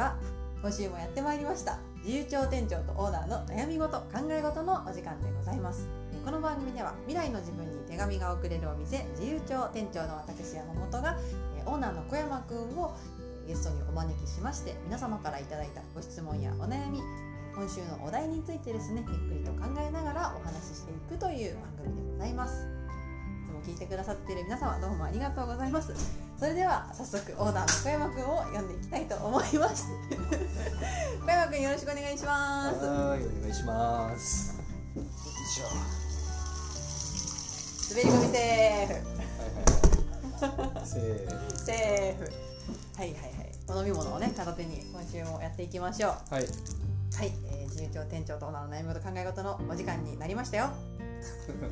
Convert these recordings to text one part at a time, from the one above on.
は今週もやってまいりました。自由帳店長とオーナーの悩み事考え事のお時間でございます。この番組では未来の自分に手紙が送れるお店自由帳店長の私山本がオーナーの小山くんをゲストにお招きしまして皆様からいただいたご質問やお悩み今週のお題についてですねゆっくりと考えながらお話ししていくという番組でございます。も聞いてくださっている皆様どうもありがとうございます。それでは早速オーナーの小山くんを読んでいきたいと思います。小山くんよろしくお願いします。はい、お願いします。よいしょ。滑り込みセーフ。はいはいはい。せーセーフ。はいはいはい。お飲み物をね片手に今週もやっていきましょう。はい。はい、えー、自由帳店長とオーナーの悩み事考え事のお時間になりましたよ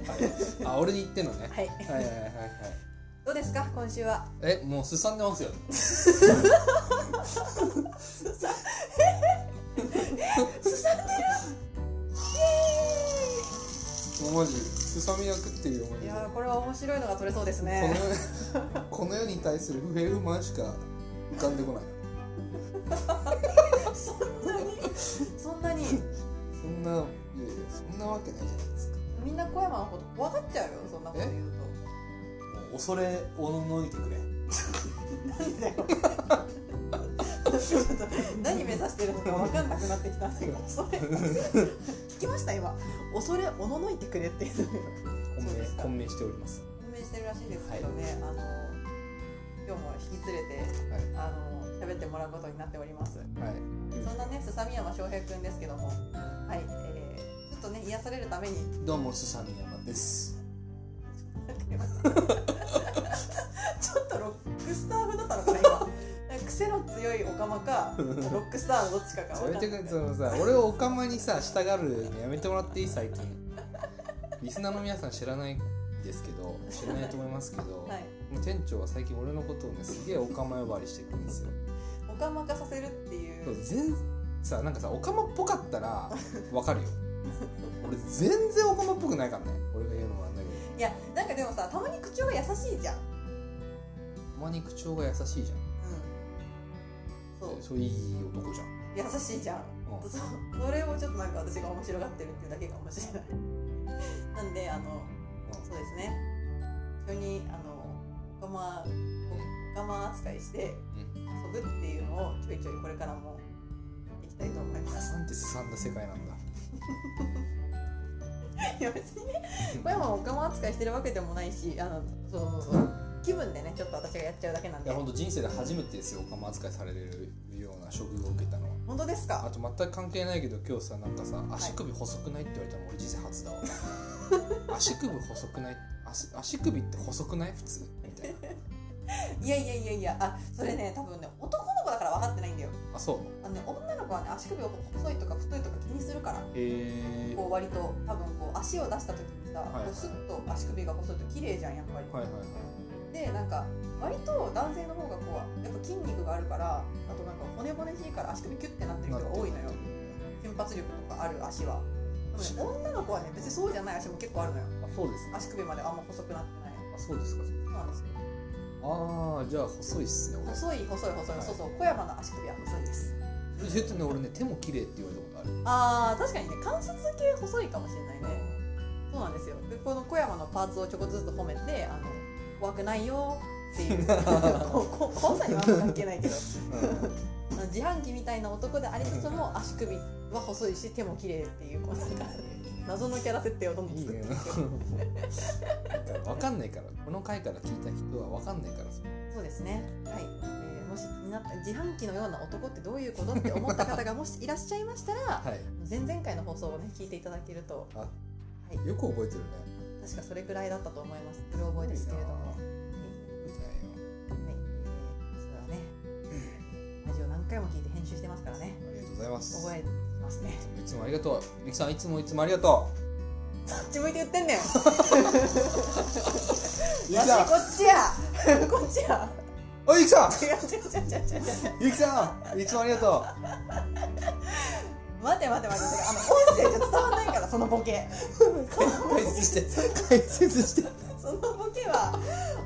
はい。あ、俺に言ってんのね。はいはいはいはいはい。どうですか？今週はえ、もうすさんでますよ。すさんでもうマジすさみまくってるよマジで。るいやーこれは面白いのが取れそうですこねの この世に対する不平不満しか浮かんでこない。そんなに？そんなに？そんないやいやそんなわけないじゃないですか。みんな小山のこと怖がっちゃうよそんなこと言うもう恐れおののいてくれ。となんだよ。何目指してるのか分かんなくなってきたんだけどそれ 聞きました今。恐れおののいてくれっていう混迷混迷しております。判明してるらしいですけどね、あの今日も引き連れてはい。あの喋ってもらうことになっております。はい。そんなねすさみ山翔平くんですけども。はい、癒されるために。どうもすさみやまです。ちょっとロックスター風だったのかな今。癖の強いオカマかロックスターのどっちかがそれて分かんない。かそのさ俺をおかまにさ従うのやめてもらっていい最近。リスナーの皆さん知らないですけど知らないと思いますけど、はい。店長は最近俺のことをねすげえおかま呼ばわりしてくるんですよ。オカマ化させるっていそうう全さなんかさおかまっぽかったら わかるよ俺全然おかまっぽくないからね。俺が言うのもなんだけど。いやなんかでもさたまに口調が優しいじゃん。たまに口調が優しいじゃん。うん。それいい男じゃん。そう優しいじゃん。うん。そう。それをちょっとなんか私が面白がってるっていうだけかもしれない。なんであのそうですね。一緒にあのオカマオカマ扱いして遊ぶっていうのをちょいちょいこれからもやっていきたいと思います。なんてすさんだ世界なんだ 別にね。小山はオカマ扱いしてるわけでもないしあのそうそうそう気分でねちょっと私がやっちゃうだけなんで。いや本当人生で初めてですよおかま扱いされるような処遇を受けたのは。本当ですか？あと全く関係ないけど今日さなんかさ足首細くないって言われたの俺人生初だわ 足首細くない足足首って細くない？普通。みたいな いやいやいやいやあそれね多分ね男の子だから分かってないんだよ。あそう？あのね女の子はね足首を細いとか太いとか気にするから。へえこう割と多分こう足を出した時にさ、こうスッと足首が細いと綺麗じゃんやっぱり、はいはいはい。でなんか割と男性の方がこうやっぱ筋肉があるからあとなんか骨々しいから足首キュッてなってる人が多いのよ。瞬発力とかある足は。でもね女の子はね別にそうじゃない足も結構あるのよ。あそうですか。足首まであんま細くなってない。あそうですか。そうなんですよああじゃあ細いっすね俺。細い細い細い、はい。そうそう小山の足首は細いです。えっとね俺ね手も綺麗って言われたことある。あー確かにね関節系細いかもしれないね。そうなんですよ。でこの小山のパーツをちょこずつ褒めてあの怖くないよっていう。怖さには関係ないけど。自販機みたいな男でありつつも足首は細いし手も綺麗っていうこうなんか謎のキャラ設定をどんどん作っていく。なんか分かんないから。この回から聞いた人は分かんないからさ。そうですね。はい、えーもし気になった自販機のような男ってどういうことって思った方がもしいらっしゃいましたらはい。前々回の放送をね聞いていただけるとあはい。よく覚えてるね。確かそれぐらいだったと思います。うろ覚えですけれども。ね、ラジオ何回も聞いて編集してますからね、ありがとうございます。覚えてますね。いつもありがとうゆきさんいつもいつもありがとそっち向いて言ってんね ん。わしこっちや。こっちや。おいゆきさ。んゆきさんいつもありがと待て待て待て待て。あの音声じゃ伝わらないからそのボケ。う解説して解説してそのボケは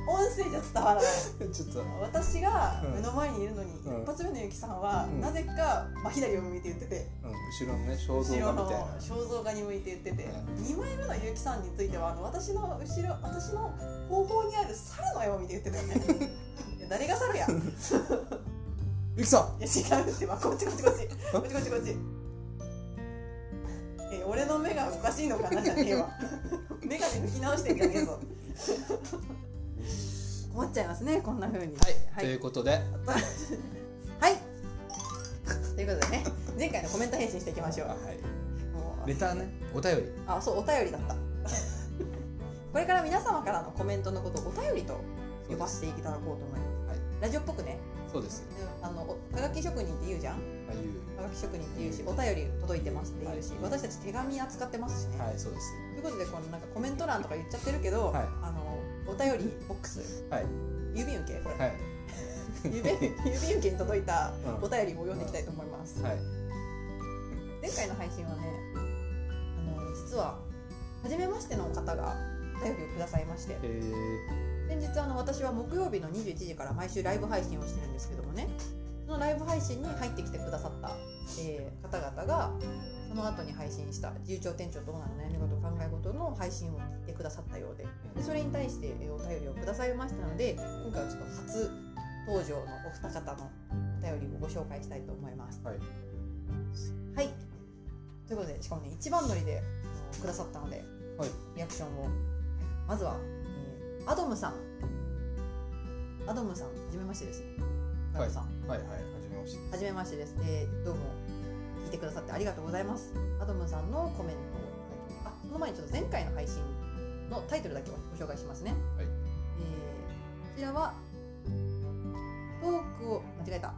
音声じゃ伝わらない。ちょっと。私がうん。目の前にいるのに、うん。一発目のゆきさんは、うん。なぜか真左を向いて言ってて、うん、後ろのね肖像画みたいな。肖像画に向いて言ってて、う二枚目のゆきさんについてはあの私の後ろ私の後方にある猿の絵を見て言ってたよね。いや誰が猿やいや ゆきさん。違うって。ばこっちこっちこっち。こっちこっちこっち。え俺の目がおかしいのかなじゃねえわ。眼鏡抜き直してんじゃねえぞ困っちゃいますねこんな風に。はい、はい。ということで。はい。ということでね、前回のコメント返信していきましょう。あはい。レターねお便り。あ、そう、お便りだった。これから皆様からのコメントのことをお便りと呼ばせていただこうと思います。はい。ラジオっぽくね、そうです。であのおはがき職人って言うじゃん？あいう。はがき職人って言うし、お便り届いてますって言うし、はい。私たち手紙扱ってますしね。はいそうです。ということで、このなんかコメント欄とか言っちゃってるけど、はい。あのお便りボックス、はい。郵便受けこれ、はい。郵便郵便受けに届いたうん。お便りを読んでいきたいと思います。はい。前回の配信はねあの実は初めましての方がお便りをくださいまして。え先日あの私は木曜日の21時から毎週ライブ配信をしてるんですけどもね。そのライブ配信に入ってきてくださった、えー方々がその後に配信した自由帳店長とオーナーの悩み事の配信を聞いてくださったようででそれに対してえーお便りをくださいましたので今回はちょっと初登場のお二方のお便りをご紹介したいと思います。はいはい。ということで、しかもね、一番乗りでくださったので、はいリアクションを。まずは、えーアドムさん。アドムさん、はじめましてですね。アドムさん、はいはいはじめましてはじめましてです。えーどうも、聞いてくださってありがとうございます。アドムさんのコメントその前にちょっと前回の配信のタイトルだけをご紹介しますね。はい。えーこちらは、トークを、間違えた。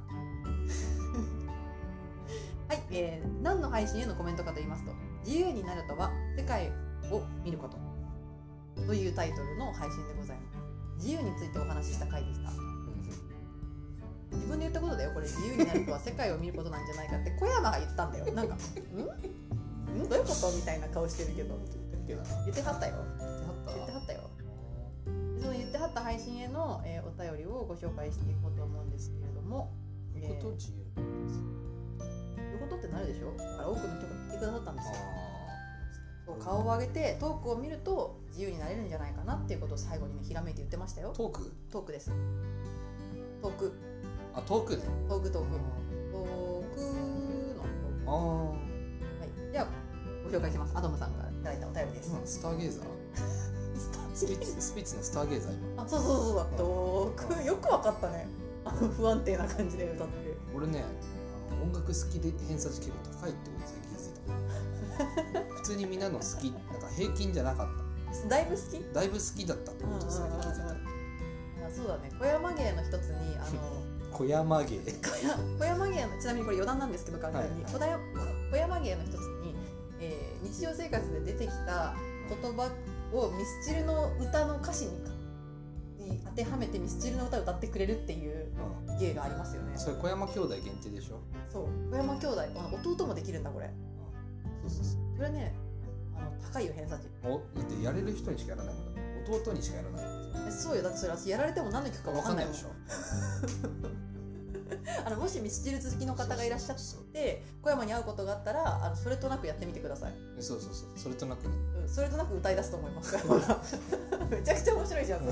はい、えー何の配信へのコメントかと言いますと自由になるとは世界を見ること。というタイトルの配信でございます。自由についてお話しした回でした。自分で言ったことだよこれ。自由になるとは世界を見ることなんじゃないかって小山が言ったんだよ。なんか「ん？んどういうこと?」みたいな顔してるけど。言ってはったよ。言ってはった。よでその言ってはった配信への、えーお便りをご紹介していこうと思うんですけれども。どういうことえー自由いうことってなるでしょ？だから多くの人が聞いてくださったんですよ。そう顔を上げてトークを見ると自由になれるんじゃないかなっていうことを最後にねひらめいて言ってましたよ。トーク？トークです。トーク。あトークね。トークトーク。トークのトーク。あはいではご紹介します。アドムさんからいただいたお便りです、あスターゲイザー。スピッツスピッツのスターゲイザー今。あそうそうそうそう。トークよくわかったね。あの不安定な感じで歌って俺ねあの音楽好きで偏差値結構高いってこと最近気づいた。普通にみんなの好きなんか平均じゃなかっだいぶ好き？ただいぶ好きだったってこと最近気づいた。あそうだね。小山芸の一つにあの 小山芸小山芸のちなみにこれ余談なんですけど完全に、はい小山小山芸の一つ日常生活で出てきた言葉をミスチルの歌の歌詞にに当てはめてミスチルの歌を歌ってくれるっていうう芸がありますよね。んそれ小山兄弟限定でしょ？そう。小山兄弟。あ弟もできるんだこれ。そうそうそう。これねあの高いよ偏差値。おだってやれる人にしかやらないもんだ。弟にしかやらない。えそうよ。だってそれ私やられても何の曲か分かんないでしょ あのもしミスチル好きの方がいらっしゃって小山に会うことがあったらあのそれとなくやってみてください。そうそうそう。それとなくね。うんそれとなく歌い出すと思います。めちゃくちゃ面白いじゃん。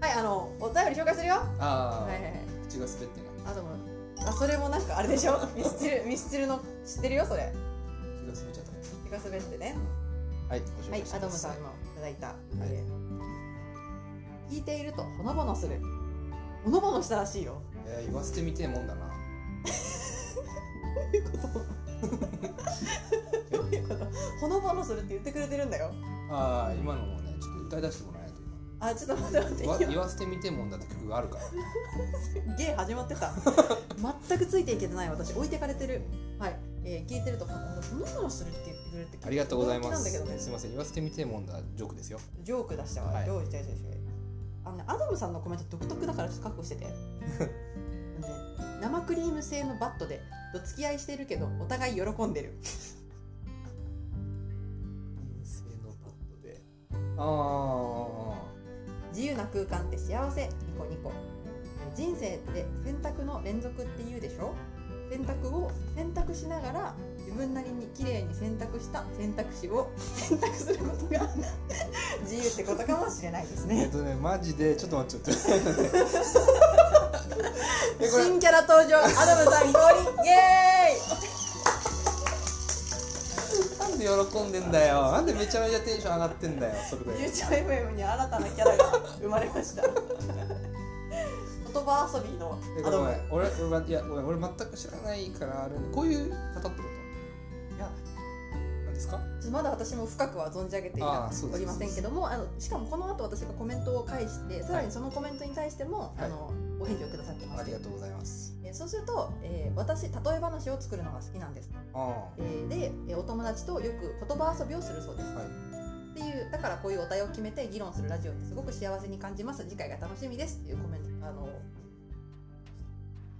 はいあのお便り紹介するよ。はああ、いはいはい。口が滑ってね。あでもあそれもなんかあれでしょ？ミスチルミスチルの知ってるよそれ。口が滑っちゃった。手が滑ってね。はいご紹はい介します。アドムさんのいただいた、えー聞いているとほのぼのするほのぼのしたらしいよ。えー言わせてみてえもんだな。どういうこと？どういうこと？ほのぼのするって言ってくれてるんだよ。ああ今のもねちょっと歌い出してもらえないとあちょっと待って待って。言わせてみてえもんだって曲があるから。ゲー始まってた。全くついていけてない私置いてかれてる。はい、えー聞いてるとほのぼのするって言ってくれるってありがとうございます。なんだけどね。すいません。言わせてみてえもんだジョークですよ。ジョーク出したわ、はい。ジョーク違う違う違うあのねアダムさんのコメント独特だからちょっと覚悟してて。生クリーム製のバットでどつき合いしてるけどお互い喜んでる。製のパッドで。あな空間って幸せ。ニコニコ。人生って選択の連続って言うでしょ？選択を選択しながら自分なりに綺麗に選択した選択肢を選択することが 自由ってことかもしれないですね。えっとねマジでちょっと待ってちょって 新キャラ登場アダムさん降臨イエなんで喜んでんだよ。なんでめちゃめちゃテンション上がってんだよそれーイで YouTube に新たなキャラが生まれました。言葉遊びのえアダム。ごめん俺俺はいや俺全く知らないからあれこういう方ってこと？ですか？まだ私も深くは存じ上げておりませんけどもあのしかもこの後私がコメントを返してさらにそのコメントに対しても、はい。あのお返事をくださってます、ありがとうございます。えーそうすると、えー私例え話を作るのが好きなんです、あえーで、えーお友達とよく言葉遊びをするそうです、あはい。っていうだからこういうお題を決めて議論するラジオってすごく幸せに感じます。次回が楽しみです。っていうコメントあの、はい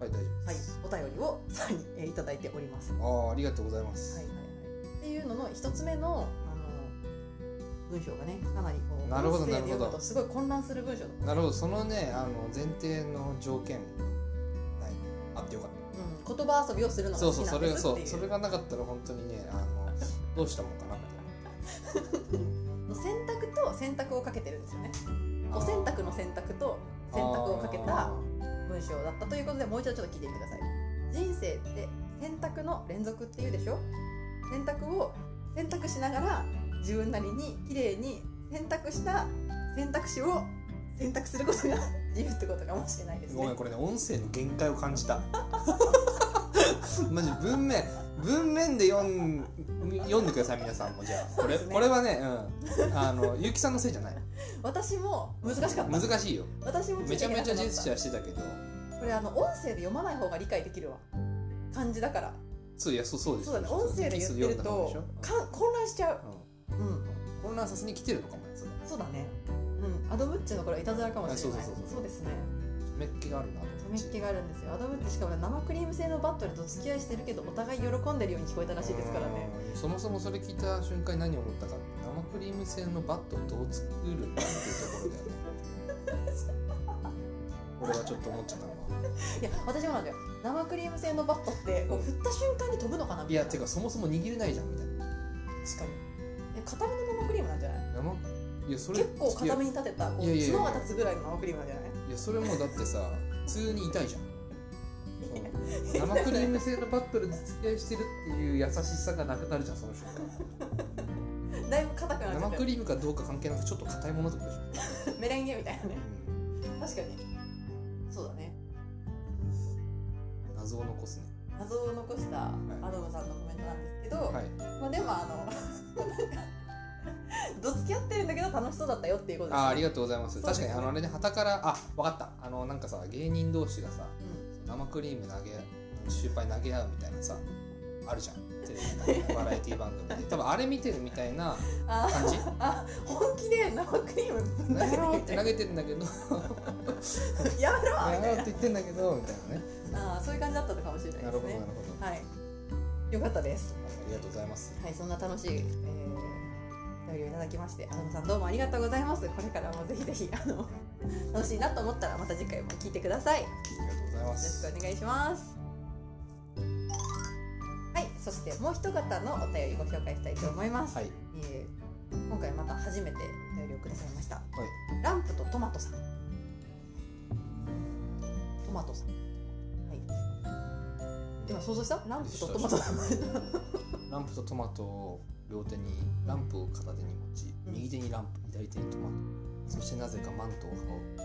大丈夫はいお便りをさらに、えーいただいております。ああありがとうございます、はい、っていうのの一つ目のあの文章がねかなりこうなるほど音声で読むなるほど。とすごい混乱する文章だった、なるほど。そのねあの前提の条件ないあってよかっうん、言葉遊びをするのたがそうそうそれ好きなんですっていう。そうそれがなかったら本当にねあのどうしたもんかなみ選択と選択をかけてるんですよね。お選択の選択と選択をかけたあ文章だったということでもう一度ちょっと聞いてみてください。人生って選択の連続っていうでしょ？選択を選択しながら自分なりに綺麗に選択した選択肢を選択することが 自由ってことかもしれないですね。ーごめんこれね音声の限界を感じた。マジ文面文面で読ん読んでください皆さんもじゃあ。これ,、これはねうん。あのゆうきさんのせいじゃない。私も難しかった。難しいよ。私もめちゃめちゃジェスチャーーしてたけど。これあの音声で読まない方が理解できるわ。漢字だからそういやそうそうですそうだね。音声で言ってるとか混乱しちゃう。うん。うん。混乱させに来てるのかもね。そうだね。うん。アドムッチのこれはいたずらかもしれない。あそうそうそうそう。そうですね。めっ気があるなめっ気があるんですよ。アドムッチしかも生クリーム製のバットルと付き合いしてるけどお互い喜んでるように聞こえたらしいですからね。うんそもそもそれ聞いた瞬間に何を思ったか生クリーム製のバットをどう作るんだっていうところだよね。俺はちょっと思っちゃったのは。いや私もなんだよ生クリーム製のバットってこう振った瞬間に飛ぶのかなみたいな。いやてかそもそも握れないじゃんみたいな。確かに。え固めの生クリームなんじゃない？生？いやそれ結構固めに立てたこういやいやいや。角が立つぐらいの生クリームなんじゃない？いやそれもだってさ普通に痛いじゃん。その生クリーム製のバットルで付き合いしてるっていう優しさがなくなるじゃんその瞬間。だいぶ硬くなっちゃ生ってクリームかどうか関係なくちょっと硬いものってことでし メレンゲみたいなね。ょ、確かに。そうだね。うん、謎を残すね。謎を残したアドムさんのコメントなんですけど、はい。まあ、でもあのなんかどつき合ってるんだけど楽しそうだったよっていうことですあありがとうございます。ね。確かにあのあれね旗からあ分かった。あのなんかさ芸人同士がさうん。生クリーム投げシューパイ投げ合うみたいなさあるじゃん。テレビの バラエティ番組で。多分あれ見てるみたいなあ感じ。あ本気で生クリーム投げてる んだけど。やめろやろうって言ってんだけどみたいなねあーそういう感じだったのかもしれないなるほどなですねるほど。はい。よかったです。ありがとうございます。はいそんな楽しい、えー、お便りをいただきましてアドムさんどうもありがとうごこれからもぜひぜひあの楽しいなと思ったらまた次回も聞いてください。よありがとうございまろすしくお願いします。はいそしてもう一方のお便りご紹介したいと思います、はい。えー今回また初めてお便りをくださいましたはいランプとトマトさんトマトさんはい今想像した？ランプとトマトランプとトマトを両手にランプを片手に持ちうん。右手にランプ左手にトマト。そしてなぜかマントを羽織って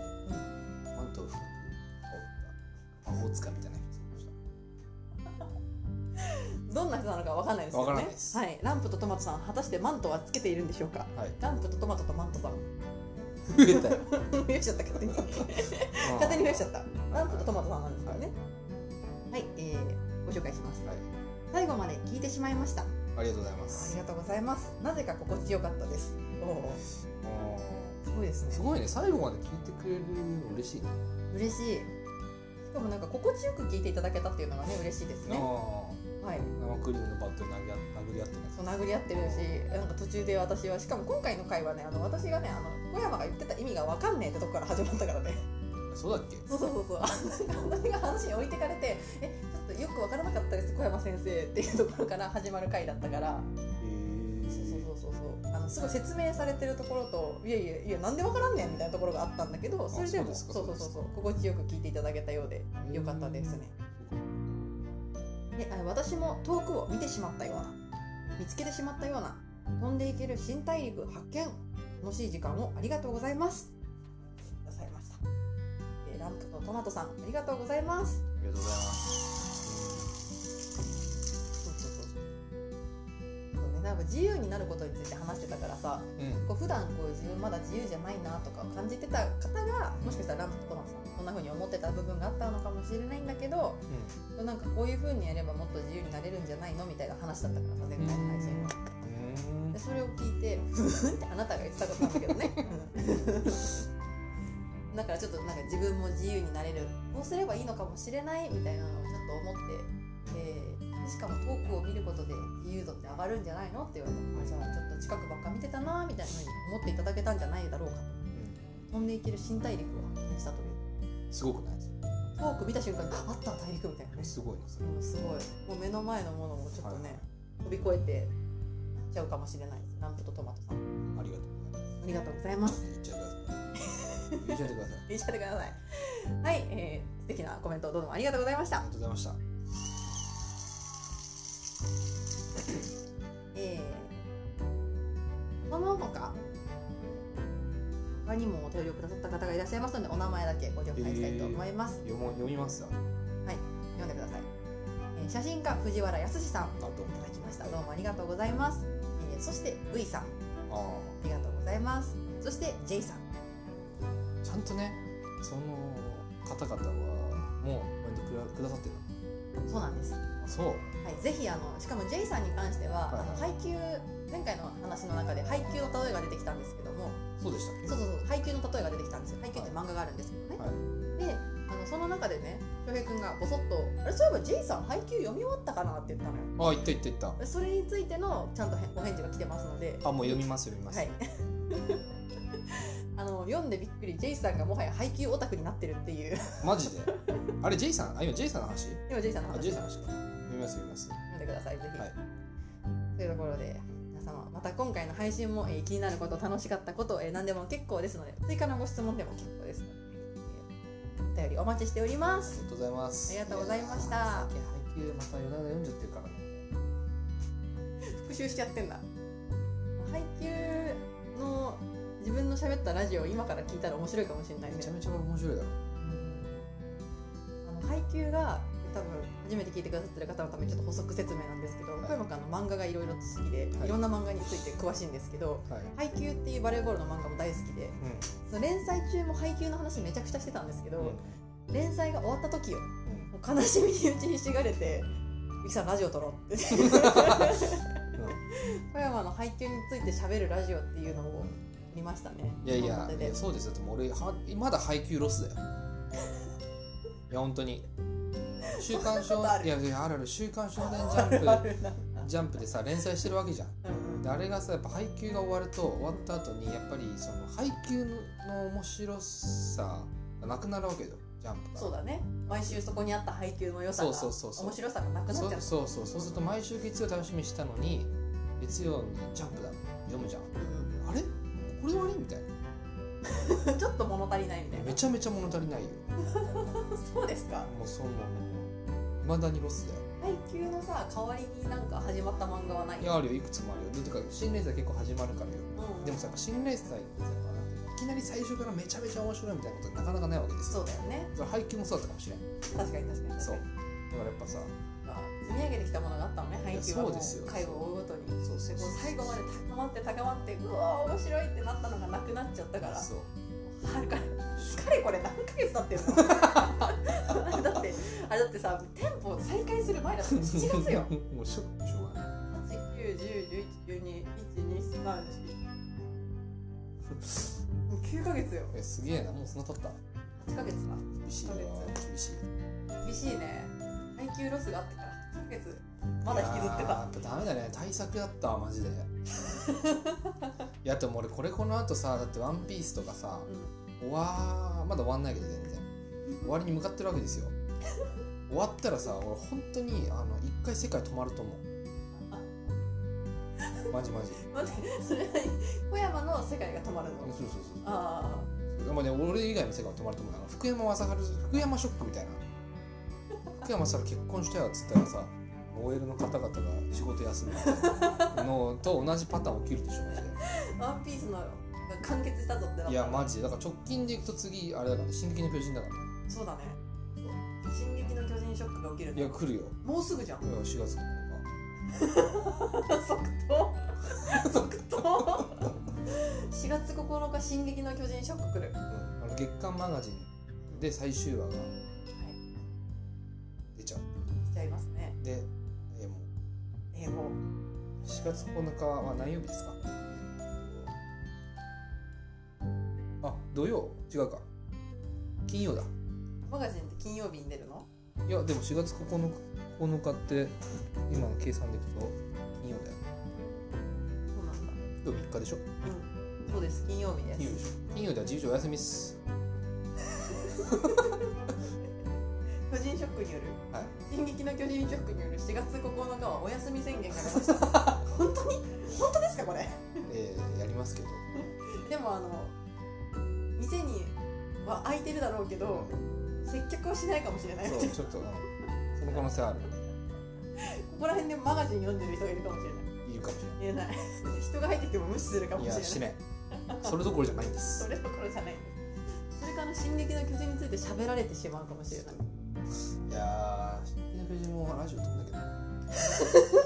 マントを羽織った。魔法使いみたいな人でした。どんな人なのかわかんないですけわどねはい、ランプとトマトさん果たしてマントはつけているんでしょうか？はい。ランプとトマトとマントさん。増えたよ。増やしちゃった。勝手に。勝手に増やしちゃった。ランプとトマトさんなんですからねはい、えー、ご紹介します。はい。最後まで聞いてしまいました。ありがとうございまあすりがとうございます。なぜか心地よかったです。おおすごいですね。すごいね。最後まで聞いてくれるの嬉しいね。嬉しい。しかもなんか心地よく聞いていただけたっていうのがね嬉しいですね。あはい。ー生クリームのバットに投げ合殴り合ってね。そう殴り合ってるしなんか途中で私はしかも今回の回はねあの私がねあの小山が言ってた意味が分かんねえってとこから始まったからね。そうだっけ？そうそうそうそう。私が話に置いてかれてえよく分からなかったです小山先生っていうところから始まる回だったから。へそうえそうそうそう。あのすごい説明されてるところといやいやいやなんで分からんねんみたいなところがあったんだけどそれでもそうそうそうそう心地よく聞いていただけたようでよかったですね。であ私も遠くを見てしまったような見つけてしまったような飛んでいける新大陸発見楽しい時間をありがとうございます。くださいました。えーランプとトマトさんありがとうございます。ありがとうございますなんか自由になることについて話してたからさうん。こう普段こう自分まだ自由じゃないなとかを感じてた方がもしかしたらランプとトマトさんこんな風に思ってた部分があったのかもしれないんだけどなんかこういう風にやればもっと自由になれるんじゃないのみたいな話だったからさ前回の配信は。うんでそれを聞いて「ふふん」ってあなたが言ってたことなんだけどね、う んだからちょっとなんか自分も自由になれるこうすればいいのかもしれないみたいなのをちょっと思って、えーしかも遠くを見ることで自由度って上がるんじゃないのって言われてあじゃあちょっと近くばっか見てたなみたいなふうに思っていただけたんじゃないだろうかと。飛んでいける新大陸を発見したという。すごくない遠く見た瞬間にああった大陸みたいなねすごいなそれうんすごい。もう目の前のものをちょっとね、はい飛び越えてちゃうかもしれない。ですランプとトマトさん。ありがとうございます。ありがとうございます。言っちゃってください。言っちゃってください。はい、えー、素敵なコメントをどうもありがとうございました。ありがとうございましたえー、その他他にもお便りをくださった方がいらっしゃいますのでお名前だけご紹介したいと思います、読も読みますよ読んでください、えー写真家藤原康さん。どうもただきましたどうもありがとうございます、えーそして V さん。あありがとうございます。そして J さん。ーちゃんとねその方々はもうコメントくださってるそうなんですそう。はい、ぜひあのしかも J さんに関しては、はいはい。あの配給前回の話の中で配給の例えが出てきたんですけども。そうでしたそうそうそう配給の例えが出てきたんですよ。配給って漫画があるんですけどね、はい。であのその中でね翔平君がボソッと「あれそういえば J さん配給読み終わったかな?」って言ったの。よあ言った言った言った。でそれについてのちゃんとへお返事が来てますので。あもう読みます読みます、はい。あの読んでびっくり J さんがもはや配給オタクになってるっていう。マジで？あれ J さんあ今 J さんの話？今 J さんのあ話 J さんの話みます読みます。読んでくださいぜひ、はい。というところで皆様また今回の配信も、えー気になること楽しかったこと、えー何でも結構ですので追加のご質問でも結構ですので、えーお便りお待ちしておりまありすがとうございます。ありがとうございました。配給また夜な夜な読んじゃってるからね。復習しちゃってんだ。配給の自分の喋ったラジオを今から聞いたら面白いかもしれないね。めちゃめちゃ面白いだろ。あの配給が多分初めて聞いてくださってる方のためにちょっと補足説明なんですけどはい。小山君あの漫画がいろいろと好きで、はい。い、ろんな漫画について詳しいんですけどはい。配給っていうバレーボールの漫画も大好きでうその連載中も配給の話めちゃくちゃしてたんですけど、んうん。連載が終わった時ようん。もう悲しみに打ちひしがれて「ゆきさんラジオ撮ろう」って。小山の配給について喋るラジオっていうのを撮りましたね。いやいやそうですよ。でも俺はまだ配給ロスだよ。いや本当に週刊少そんなことある？いやいやあるある週刊少年ジャンプ あるな。ジャンプでさ連載してるわけじゃん。うんうん。であれがさやっぱ配給が終わると終わった後にやっぱりその配給の面白さがなくなるわけよジャンプが。そうだね。毎週そこにあった配給の良さがそうそうそうそう。面白さがなくなっちゃそううそうそう。そうすると毎週月曜楽しみにしたのに月曜にジャンプだ読むじゃん。うんあれ？これで終わり？みたいな。う んちょっと物足りないみたいな。めちゃめちゃ物足りないよ。そうですか。もうそんなのいまだにロスだよ。配給のさ代わりになんか始まった漫画はない？いやあるよ。いくつもあるよ。てか新連載結構始まるからよ。うん。でもさやっぱ新連載ってさいきなり最初からめちゃめちゃ面白いみたいなことなかなかないわけですよ。そうだよね。それ配給もそうだったかもしれん。確かに確かにそう。だからやっぱさまあ積み上げてきたものがあったのね配給は。もうそうですよ。回を追うごとに。そうそうそう最後まで高まって高まってうわー面白いってなったのがなくなっちゃったから。そう。はるかかれ これ何ヶ月経ってんの？ってあれだってさ店舗再開する前だったら7月よ。もうしょしょうがない。89101123123もう9ヶ月よえすげえなもうそんな経った8ヶ月か厳しいわ厳しい厳しいね配給ロスがあってから8ヶ月まだ引きずってたいやっぱダメだね対策だったわマジでいいやでも俺これこの後さだって「ワンピースとかさ終わまだ終わんないけど全然終わりに向かってるわけですよ終わったらさ俺本当にあの一回世界止まると思う。マジマジ。待ってそれは小山の世界が止まるの？そうそうそうあでもね俺以外の世界も止まると思う。あの福山雅治福山ショックみたいな。福山さん結婚したよっつったらさ OL の方々が仕事休むのと同じパターン起きるでしょマジであワンピースのが完結したぞっていやマジで。だから直近でいくと次あれだからね進撃の巨人だからそうだね。進撃のョックが起きるいや来るよ。もうすぐじゃん。いや4月9日 即答。即答。4月9日進撃の巨人ショック来る。うん、あの月刊マガジンで最終話がはい。出ちゃう。しちゃいますね。で、えーもえー、もうう4月9日は何曜日ですか？あ土曜？違うか。金曜だ。マガジンって金曜日に出るの？いやでも4月9日 ,9 日って今の計算でいくと金曜だよそうなんだ。今日3日でしょ？うん。そうです。金曜日です。金曜でしょ？金曜では自由帳お休みっす。巨人ショックによる。はい。進撃の巨人ショックによる。4月9日はお休み宣言が出ました。本当に？本当ですかこれ？えー、やりますけど。でもあの店には開いてるだろうけど接客はしないかもしれない。そうちょっと、うん。その可能性ある。ここら辺でマガジン読んでる人がいるかもしれない。いるかもし言えない。人が入ってきても無視するかもれしれない。ないいやしないそれどころじゃないんです。それどころじゃない。んですそれから「進撃の巨人」について喋られてしまうかもしれない。いやー、進撃の巨人もラジオ撮んだけど。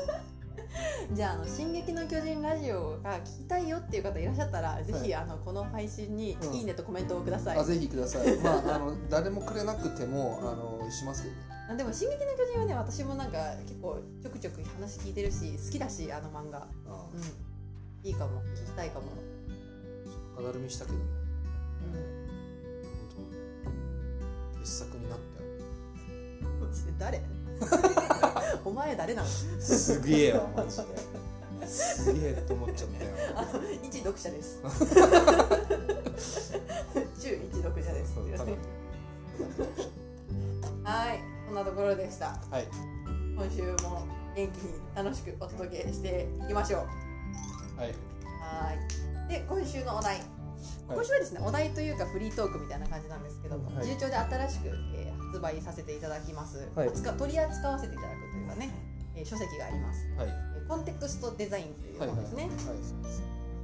じゃああの「進撃の巨人ラジオ」が聞きたいよっていう方いらっしゃったら、ぜひあのこの配信にうん「いいね」とコメントをください、あ、ぜひください。まあ、あの、誰もくれなくても、あの、しますけどね。あでも「進撃の巨人」はね私もなんか結構ちょくちょく話聞いてるし好きだしあの漫画ううんいいかも聞きたいかも、ん。高だるみしたけどね。うん、本当。傑作になったよ。誰？お前誰なの？すげえわ、マジで。すげえって思っちゃったよ。あの一読者です 中一読者ですそうはいこんなところでしたはい。今週も元気に楽しくお届けしていきましょうはい。はいで今週のお題今週はですね、お題というかフリートークみたいな感じなんですけども、はい。重調で新しく、えー発売させていただきます、はい。扱取り扱わせていただくというかね、えー書籍があります、はい。えーコンテクストデザインという。本ですね、はい。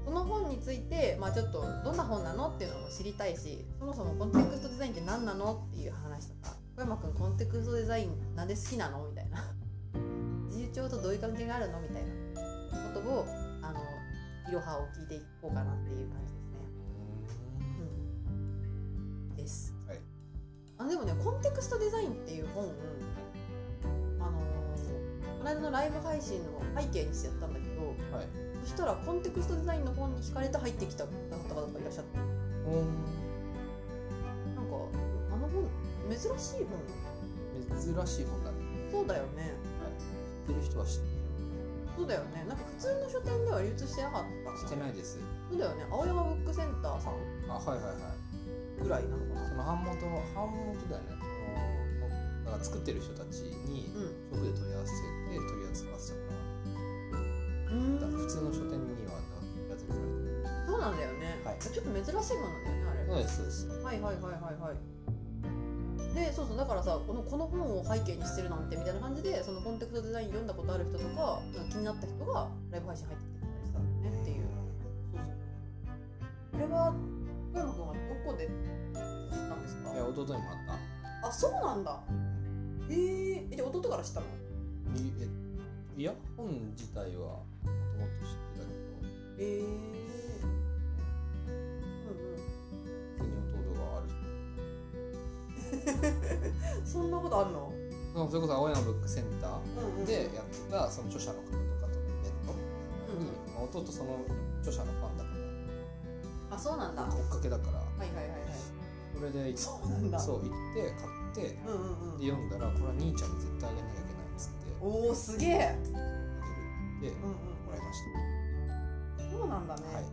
その本について、まあ、ちょっとどんな本なのっていうのも知りたいしそもそもコンテクストデザインって何なのっていう話とか小山君コンテクストデザインなんで好きなのみたいな。自由帳とどういう関係があるのみたいなことをあのいろはを聞いていこうかなっていう感じですあのでもねコンテクストデザインっていう本あのこの間のライブ配信の背景にしてやったんだけどはい。そしたらコンテクストデザインの本に惹かれて入ってきた方々がいらっしゃってうん。なんかあの本珍しい本珍しい本だね。そうだよね知ってる人は知ってそうだよねなんか普通の書店では流通してなかったる。してないです。そうだよね青山ブックセンターさんあ、はいはいはい。ぐらいなのかな。その版元版元だよね。だから作ってる人たちにうん。直で問い合わせて取り扱わせてもらううだから普通の書店にはやつにされてる。そうなんだよね、はい。ちょっと珍しい本なんだよねあれ。そうですそうです。はいはいはいはいはい。でそうそうだからさこのこの本を背景にしてるなんてみたいな感じでそのコンテクストデザイン読んだことある人とか気になった人がライブ配信入ってきてくれたりしたんだよねっていう。そうそう。これは小山君はどこで知ったんですか？いや弟にもあっあそうなんだ。えー、えじゃあ弟から知ったの？たいえいや本自体はもともと知ってたけど。えー、うんうん。普通に弟があるそんなことあるの？それこそ青山ブックセンターでやってたその著者の方とかとのイベントうんうん。に、まあ弟その著者のファンだかあそうなんだ。追っかけだから。いはいはいはい。それでそうなんだ。そう行って買ってうんうんうん。で読んだらこれは兄ちゃんに絶対あげなきゃいけないっつって。おおすげえ。あげるでうんうん。もらいましそうなんだね、たはい。へ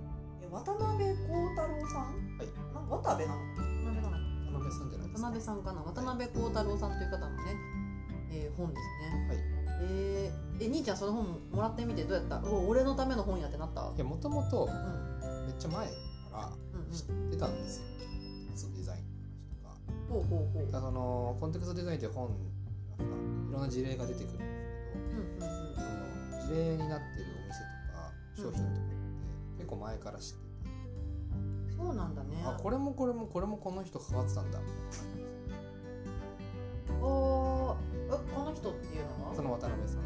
渡辺幸太郎さん？はい。な渡部なの？渡辺なの渡辺さんじゃないですか。渡辺さんかな。渡辺幸太郎さんという方のね、えー本ですね。はい。えー、え兄ちゃんその本もらってみてどうやった？うわ俺のための本やってなった？いやもともとうん。めっちゃ前からうん。知ってたんですよ、そうデザインの話とかうんほうほうほう。だそのコンテクストデザインって本がさいろんな事例が出てくるんですうんうんうん。けどその事例になってるお店とか商品とかって結構前から知ってて、そうなんだね。あこれもこれもこれもこの人関わってたんだおーえこの人っていうのは？その渡辺さん。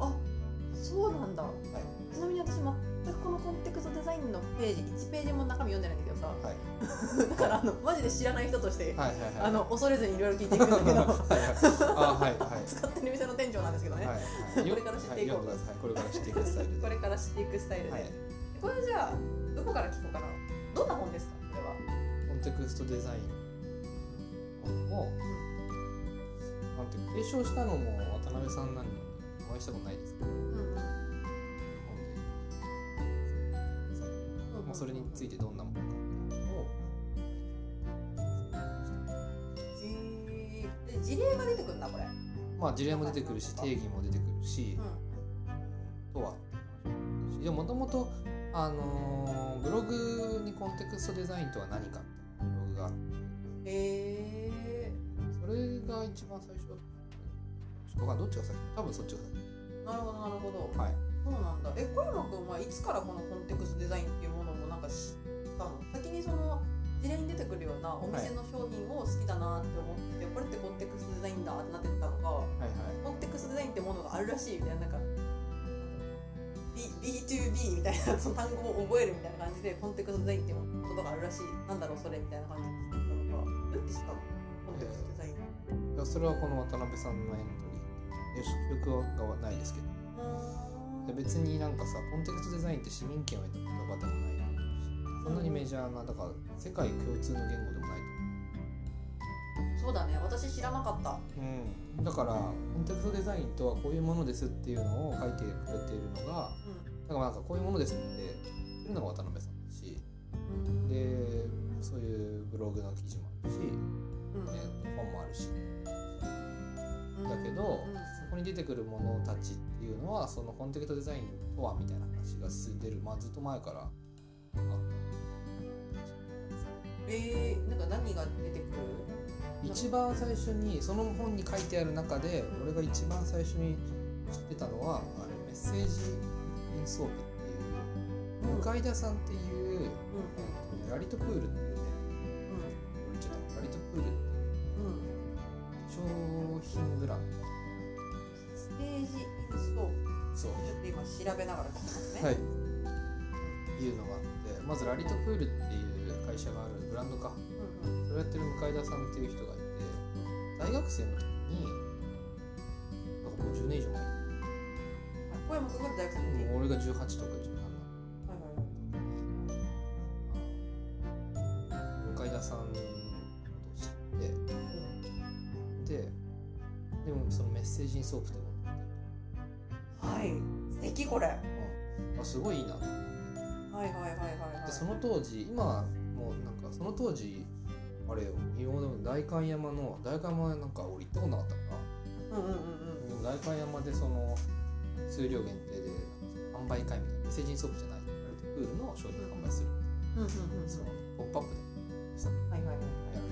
あそうなんだ。はい。ちなみに私全くこのコンテクストデザインのページ1ページも中身読んでないんだけどさ。はい。だからあのマジで知らない人として、はいはいはい。あの恐れずにいろいろ聞いていくんだけど。はい使ってる店の店長なんですけどね、はいはいこれから知っていこう。はいこれから知っていくスタイルで。これから知っていくスタイルで、はい。これじゃあどこから聞こうかな？どんな本ですか？これは。コンテクストデザイン。を、なんていうか提唱したのも渡辺さんなのにお会いしたことないですけど。うんまあ、それについてどんなものかを事例が出てくるんだこれ、まあ事例も出てくるし定義も出てくるし、うとはでもともとあのーブログにコンテクストデザインとは何かブログがあって。ん、えそれが一番最初ちょっとわかどっちが先？多分そっちが先。ー、なるほどなるほど。はい。そうなんだ。え小山君はいつからこのコンテクストデザインっていうも先にその事例に出てくるようなお店の商品を好きだなって思ってて、これってコンテクストデザインだってなってたのがはいはい。コンテクストデザインってものがあるらしいみたいななんか B- B2B みたいなその単語を覚えるみたいな感じでコンテクストデザインってことがあるらしいなんだろうそれみたいな感じで知ったのがどうやって知ったのコンテクストデザイン？いやそれはこの渡辺さんのエントリーで記憶がないですけど。で別になんかさコンテクストデザインって市民権を得た言葉でもないしそんなにメジャーなだから世界共通の言語でもないそうだね。私知らなかった。うん、だからコンテクストデザインとはこういうものですっていうのを書いてくれているのがだからなんかこういうものですって言ってるのが渡辺さんだしうん。でそういうブログの記事もあるし、うん。ね、本もあるし。うん。だけど、うん。そこに出てくるものたちっていうのはそのコンテクストデザインとはみたいな話が進んでる、まあ、ずっと前からあったえー、なんか何が出てくる？一番最初にその本に書いてある中で俺が一番最初に知ってたのはあれメッセージインソープっていう向田さんっていう、うんラリトプールっていうね。言っちゃったラリトプールっていううんうん商品ブランステージインソーそう。ちょっと今調べながら聞きますね。はい。いうのがあってまずラリトプールっていう会社があるブランドか。うんうん。それやってる向田さんっていう人がいて大学生の時になんかもう10年以上前あ小山君が大学生の時。もう俺が18とか17はいはい向田さんのことを知ってででもそのメッセージインソープってって。はい。素敵これ。はいあすごいいいなと思って。はいはいはいはい。でその当時今その当時あれよ今までも代官山の代官山なんか俺行ったことなかったかうんうんうんな代官山でその数量限定で販売会みたいなメッセージインソープじゃないプールの商品を販売する。うんうんうんうん。そのポップアップで。さはいはいはいはい。やる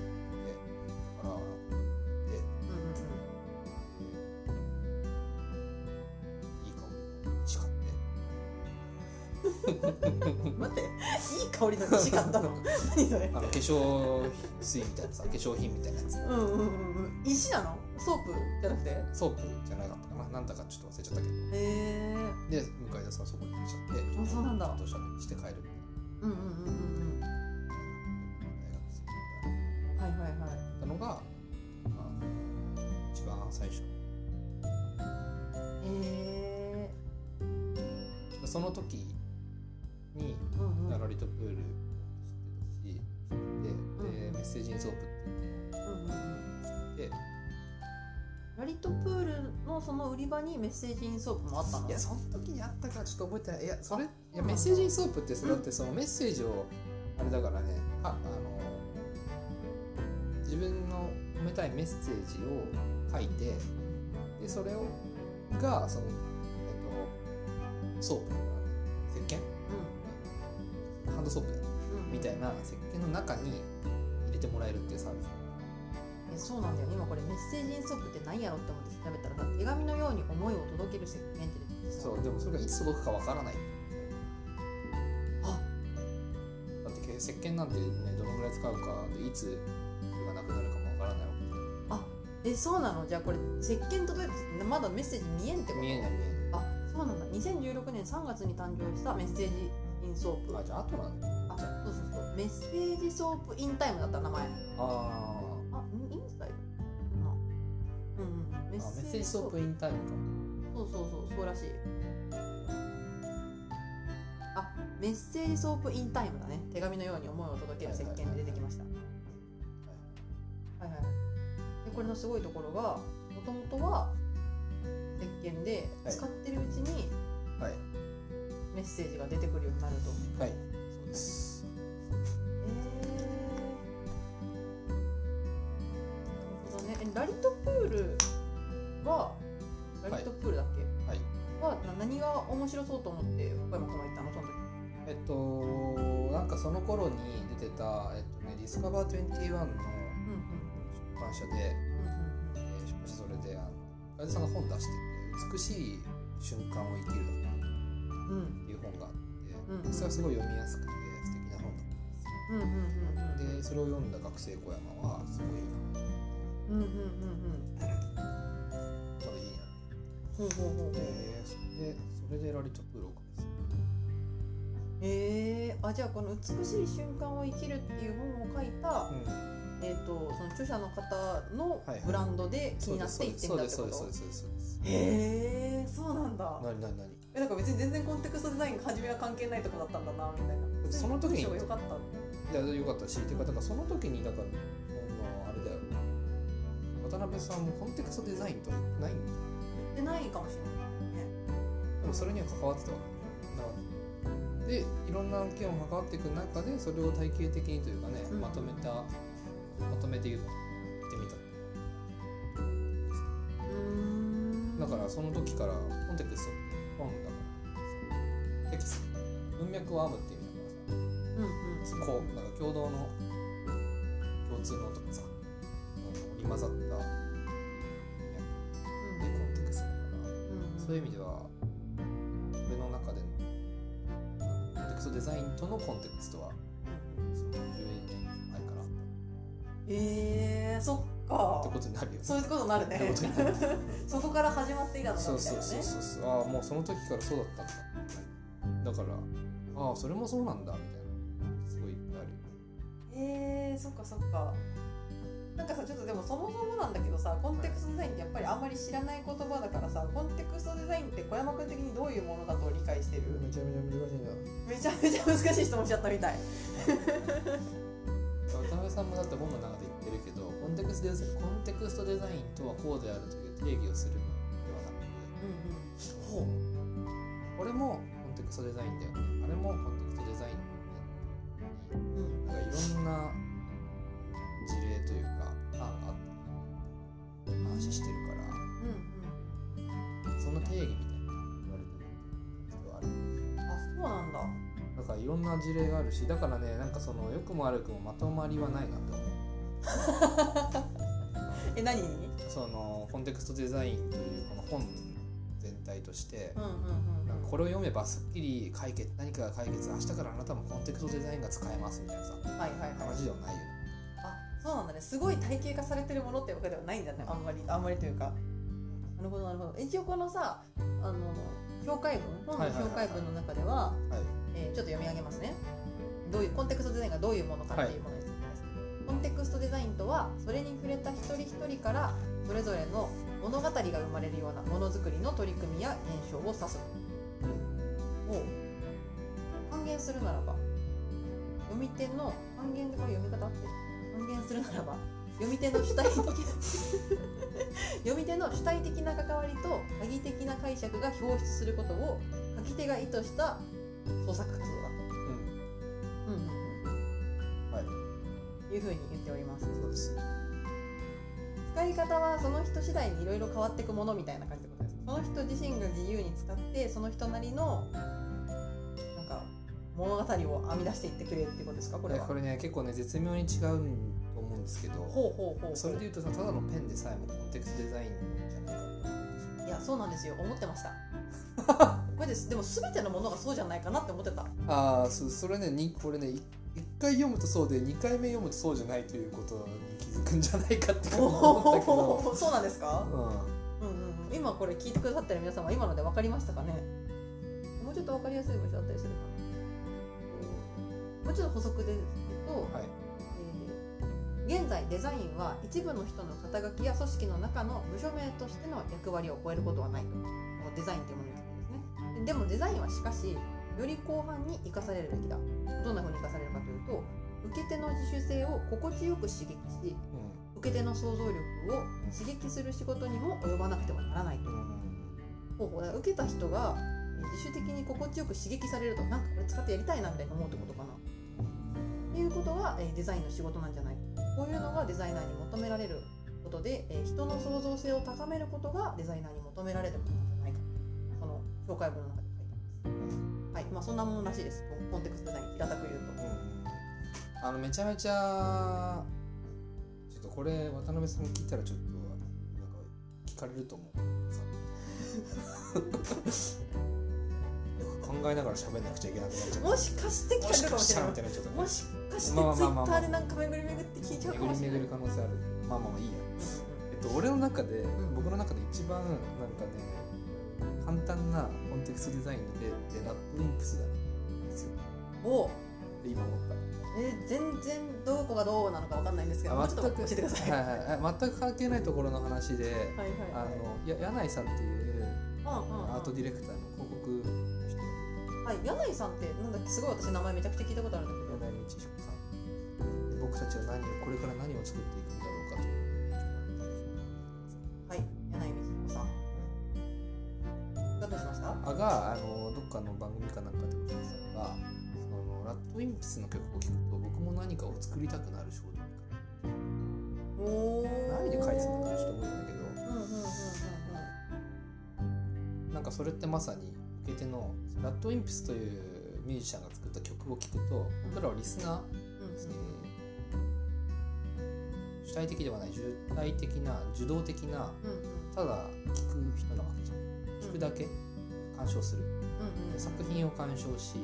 香りの石買ったの。何それあの化粧水みたいなさ化粧品みたいなやつ。うんうんうんうん。石なの？ソープじゃなくて？へソープじゃなかったかな。なんだかちょっと忘れちゃったけど。えで向田さんそこに行っちゃって。あそうなんだ。ちゃんとしたして帰る。うんうんうんうんな大学生はいはいはい。たのが、まあ、一番最初。へえその時にうんうん。ラリトプール知ってたしでで、うん。メッセージインソープっていううんうんうんのを知ってラリットプールのその売り場にメッセージインソープもあったの？いやその時にあったからちょっと覚えてない。いやそれいやあメッセージインソープってさだってそのメッセージをあれだからねああの自分の込めたいメッセージを書いてでそれをがそのえっとソープ石鹸？ハンドソープみたいな石鹸の中に入れてもらえるっていうサービス。えそうなんだよ。今これ Message in Soap って何やろって思って調べたらさ手紙のように思いを届ける石鹸って出てそうでもそれがいつ届くかわからない。あ。だって石鹸なんてねどのぐらい使うかでいつがなくなるかもわからないわけえそうなの？じゃあこれ石鹸届いてまだメッセージ見えんってこと？見えない見えあそうなんだ。2016年3月に誕生したメッセージソープ。あじゃあ後なんだ。あそうそうそう。メッセージソープインタイムだった名前。ああんインスタイルな。うんうんメーあメッセージソープインタイムか。そうそうそう。そうらしい。あメッセージソープインタイムだね。手紙のように思いを届ける石鹸で出てきました。はいはい。でこれのすごいところがもともとは石鹸ではい。使ってるうちにはいメッセージが出てくるようになると、はい。そうです。なるほどね。えラリットプールはラリットプールだっけ、はい。はな何が面白そうと思って小山行ったの？その時。えっとなんかその頃に出てた、えっとね、ディスカバー21のうん出版社で、うんうんえー出版社それであの楓さんが本出してて「美しい瞬間を生きる」うんうん本があって、うん。それはすごい読みやすくて素敵な本だったうんうんうんうんん。ですでそれを読んだ学生小山はすごいうんうんうんうん。まだいいな。ほうほうほう。ほうでそれでラリットプールを送るんですえあじゃあこの「美しい瞬間を生きる」っていう本を書いた、えー、とその著者の方のブランドで気になって行ってみたってこと？へえそうなんだ。何何何えなんか別に全然コンテクストデザインが初めは関係ないとこだったんだなみたいな。その時に文章が良かったいやよかった。し、てかだからその時にだからあれだよ。渡辺さんもコンテクストデザインとないんだよでない。かもしれない。ねでもそれには関わってたわけでいろんな案件を関わっていく中でそれを体系的にというかね、うんまとめたまとめて言ってみただからその時からコンテクスト本だからテキスト。文脈を編むっていう意味だからさうんうん。こうなんか共同の共通のとかさ織り交ざった文脈でコンテクストだからうんそういう意味では俺の中でのコンテクストデザインとのコンテクストはその10年前から。あっえー、そっってことになるよね。そういうことになるね。そこから始まっていたのかそうみたいなね。そうそうそうそうああもうその時からそうだったんだ。だからああそれもそうなんだみたいな。すごいあるよえー、そっかそっか。なんかさちょっとでもそもそもなんだけどさコンテクストデザインってやっぱりあんまり知らない言葉だからさコンテクストデザインって小山君的にどういうものだと理解してる？めちゃめちゃ難しいん。だめちゃめちゃ難しい質問しちゃったみたい。渡辺さんもだって本の中で言ってるけどコンテクストデザコンテクストデザインとはこうであるという定義をするのではなくてうこれもコンテクストデザインだよねあれもコンテクストデザインだよねうんなんかいろんな事例というか案があって話してるからうん。その定義みたいな言われてる人はあるあそうなんだ。だからいろんな事例があるしだからねなんかその良くも悪くもまとまりはないなと思う。え何？にそのコンテクストデザインというこの本全体としてこれを読めばすっきり解決何かが解決明日からあなたもコンテクストデザインが使えますみたいなさはいはいはい。話ではないよね。あそうなんだね。すごい体系化されてるものってわけではないんだねあんまり。あんまりというか。なるほどなるほど。一応このさあの評価文本の評価文の中ではちょっと読み上げますね。どういうコンテクストデザインがどういうものかっていうものコンテクストデザインとはそれに触れた一人一人からそれぞれの物語が生まれるようなものづくりの取り組みや現象を指す。を還元するならば読み手の還元でこれ読み方あって還元するならば読み手の主体的な 読み手の主体的な関わりと鍵的な解釈が表出することを書き手が意図した創作活動だ。いうふうに言っております。そうです。使い方はその人次第にいろいろ変わっていくものみたいな感じってことです。その人自身が自由に使ってその人なりのなんか物語を編み出していってくれってことですか？これは。これね結構ね絶妙に違うと思うんですけど。ほうほうほうそれで言うとさただのペンでさえもコンテクストデザインじゃないかいやそうなんですよ。思ってましたこれです。でも全てのものがそうじゃないかなって思ってた。ああそそれねにこれねい一回読むとそうで二回目読むとそうじゃないということに気づくんじゃないかって思ったけど、そうなんですか、ううんうんうん、今これ聞いてくださってる皆様今ので分かりましたかね？もうちょっと分かりやすい場所あったりするかな？もうちょっと補足で言うと、ん、はい。えー現在デザインは一部の人の肩書きや組織の中の部署名としての役割を超えることはないデザインというものでもデザインはしかしより広範に生かされるべきだ。どんな風に生かされるかというと受け手の自主性を心地よく刺激し受け手の想像力を刺激する仕事にも及ばなくてはならないとう。ん。方法だから受けた人がえー自主的に心地よく刺激されるとなんかこれ使ってやりたいなみたいに思うってことかな。っていうことが、えーデザインの仕事なんじゃない。こういうのがデザイナーに求められることで、えー人の創造性を高めることがデザイナーに求められること紹介文の中で書いてます。はい。まあそんなものらしいです。コンテクストデザイン平たく言うと。うん。あのめちゃめちゃちょっとこれ渡辺さん聞いたらちょっとなんか聞かれると思う。さよく考えながら喋んなくちゃいけなくなっちゃう。もしかして聞かれるかもしれない。もしかしてツイッターでなんか巡り巡って聞いちゃうかもしれない。巡り巡る可能性あるまあまあまあいいや。うん。えっと俺の中で、ん。僕の中で一番なんかね簡単なコンテクストデザインの例ってラップインプスだなんですよ。お。で今思ったえー全然どこがどうなのかわかんないんですけどあもうちょっと教えてください。はいはいはい。全く関係ないところの話ではいはい。あのや柳井さんっていうアートディレクターの広告の人。はい柳井さんってなんだっけすごい私名前めちゃくちゃ聞いたことあるんだけど。柳井道彦さん。で僕たちは何をこれから何を作っていくんがあのどっかの番組かなんかで聞いてたのがそのラッドウィンプスの曲を聴くと僕も何かを作りたくなる衝動。何で書いてたのかちょっと思うんだけど。うんうんうんうん。なんかそれってまさに受け手のラッドウィンプスというミュージシャンが作った曲を聴くと僕らはリスナー、うんえー主体的ではない受体的な受動的なうんうん。ただ聴く人なわけじゃん。聴くだけ鑑賞する。うんうん。作品を鑑賞し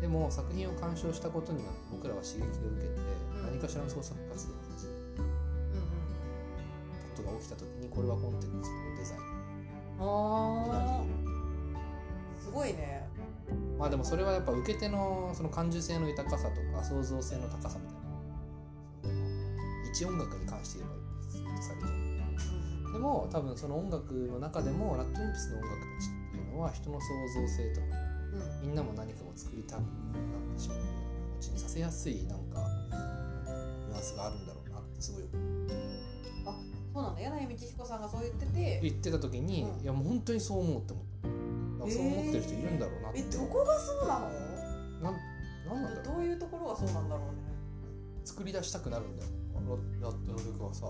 でも作品を鑑賞したことによって僕らは刺激を受けてうん。何かしらの創作活動を始めるうんことが起きた時にこれはコンテクストデザイン。うん。になあり。すごいね。まあでもそれはやっぱ受け手のその感受性の豊かさとか創造性の高さみたいな。一音楽に関して言えばされるじゃん。でも多分その音楽の中でもラッドウィンプスの音楽たちのは人の創造性とかうん。みんなも何かを作りたくなってしまう。気持ちにさせやすいなんかニュアンスがあるんだろうなってすごい。そうなんだ。柳井美智彦さんがそう言ってて。言ってた時に、うん。いやもう本当にそう思うって思った。そう思ってる人いるんだろうなって、えどこがそうなの？なんなんなんだろう。どういうところがそうなんだろうね。作り出したくなるんだよ。ララットの曲はさ。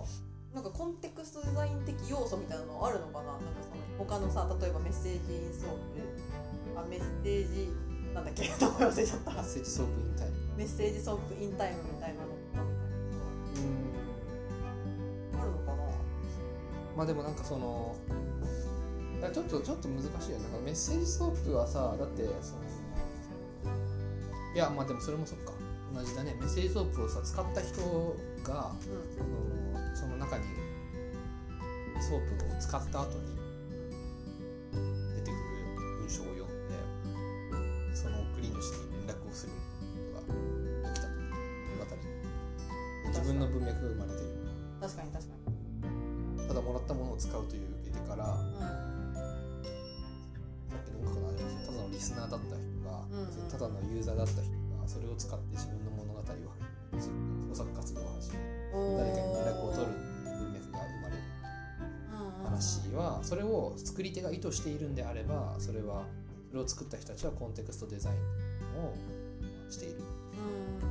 なんかコンテクストデザイン的要素みたいなのあるのかななんかその他のさ例えばメッセージインソープ。あメッセージなんだっけ？名前忘れちゃった。メッセージソープインタイム。メッセージソープインタイムみたいなのとかみたいなあるのかなまあでもなんかそのちょっとちょっと難しいよね。なんかメッセージソープはさだってそのいやまあでもそれもそっか。同じだね。メッセージソープをさ使った人がうそのその中にソープを使った後に自分の文脈が生まれてる。ん確かに確かただもらったものを使うという受け手からにさっきの音楽の話もただのリスナーだった人が、うんうん。ただのユーザーだった人がそれを使って自分の物語を創作活動を始めうん誰かに連絡を取る文脈が生まれるそれを作り手が意図しているんであればそれはそれを作った人たちはコンテクストデザインをしている。うん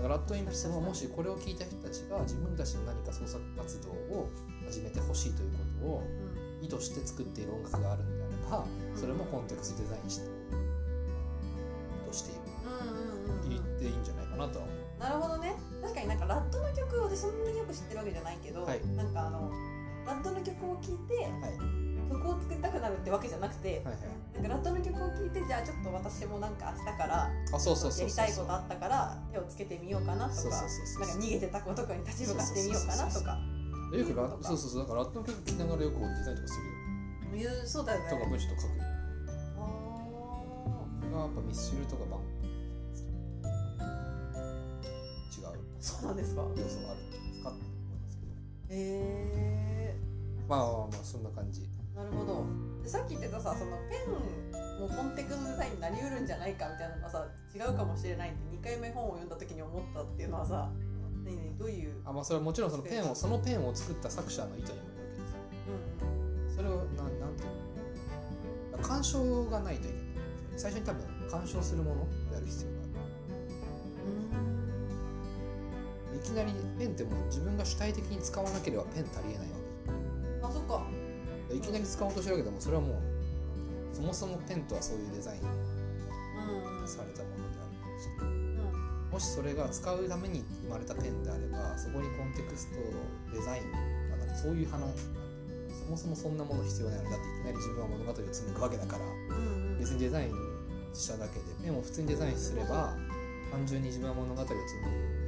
だからラッドインプスももしこれを聞いた人たちが自分たちの何か創作活動を始めてほしいということを意図して作っている音楽があるんであればそれもコンテクストデザインして意図して言っていいんじゃないかなとは思う。なるほどね。確かになんかラッドの曲を私そんなによく知ってるわけじゃないけど、はい。なんかあのラッドの曲を聴いてはい曲を作りたくなるってわけじゃなくて、はいはい。なんかラッドの曲を聴いてじゃあちょっと私もなんか明日からあそうそうそうそうやりたいことあったから手をつけてみようかなとかなんか逃げてた子とかに立ち向かってみようかなとかよくラそうそうそう。だか。らラッドの曲聴きながらよくデザインとかするよ。そうだよね。とか文章とか書く。よあがやっぱミスチルとかバン。違う。ーそうなんですか？要素がある。んですかって思いますけど。へえまあまあまあそんな感じなるほど。でさっき言ってたさそのペンもコンテクストデザインになりうるんじゃないかみたいなのがさ違うかもしれないって2回目本を読んだ時に思ったっていうのはさ何々どういうあまあそれはもちろんそのペンをそのペンを作った作者の意図にもよるけどさうんそれをなんなんていうの？干渉がないといけない。最初に多分干渉するものである必要がある。いきなりペンってもう自分が主体的に使わなければペン足りえないわうん。あそっか。けいきなり使おうとしてるわけでもそれはもうそもそもペンとはそういうデザインされたものであるとしてうんもしそれが使うために生まれたペンであればそこにコンテクストデザインとかなんかそういう話そもそもそんなもの必要ないのだっていきなり自分は物語を紡ぐわけだからうんうん。別にデザインしただけでペンを普通にデザインすれば単純に自分は物語を紡げるんだから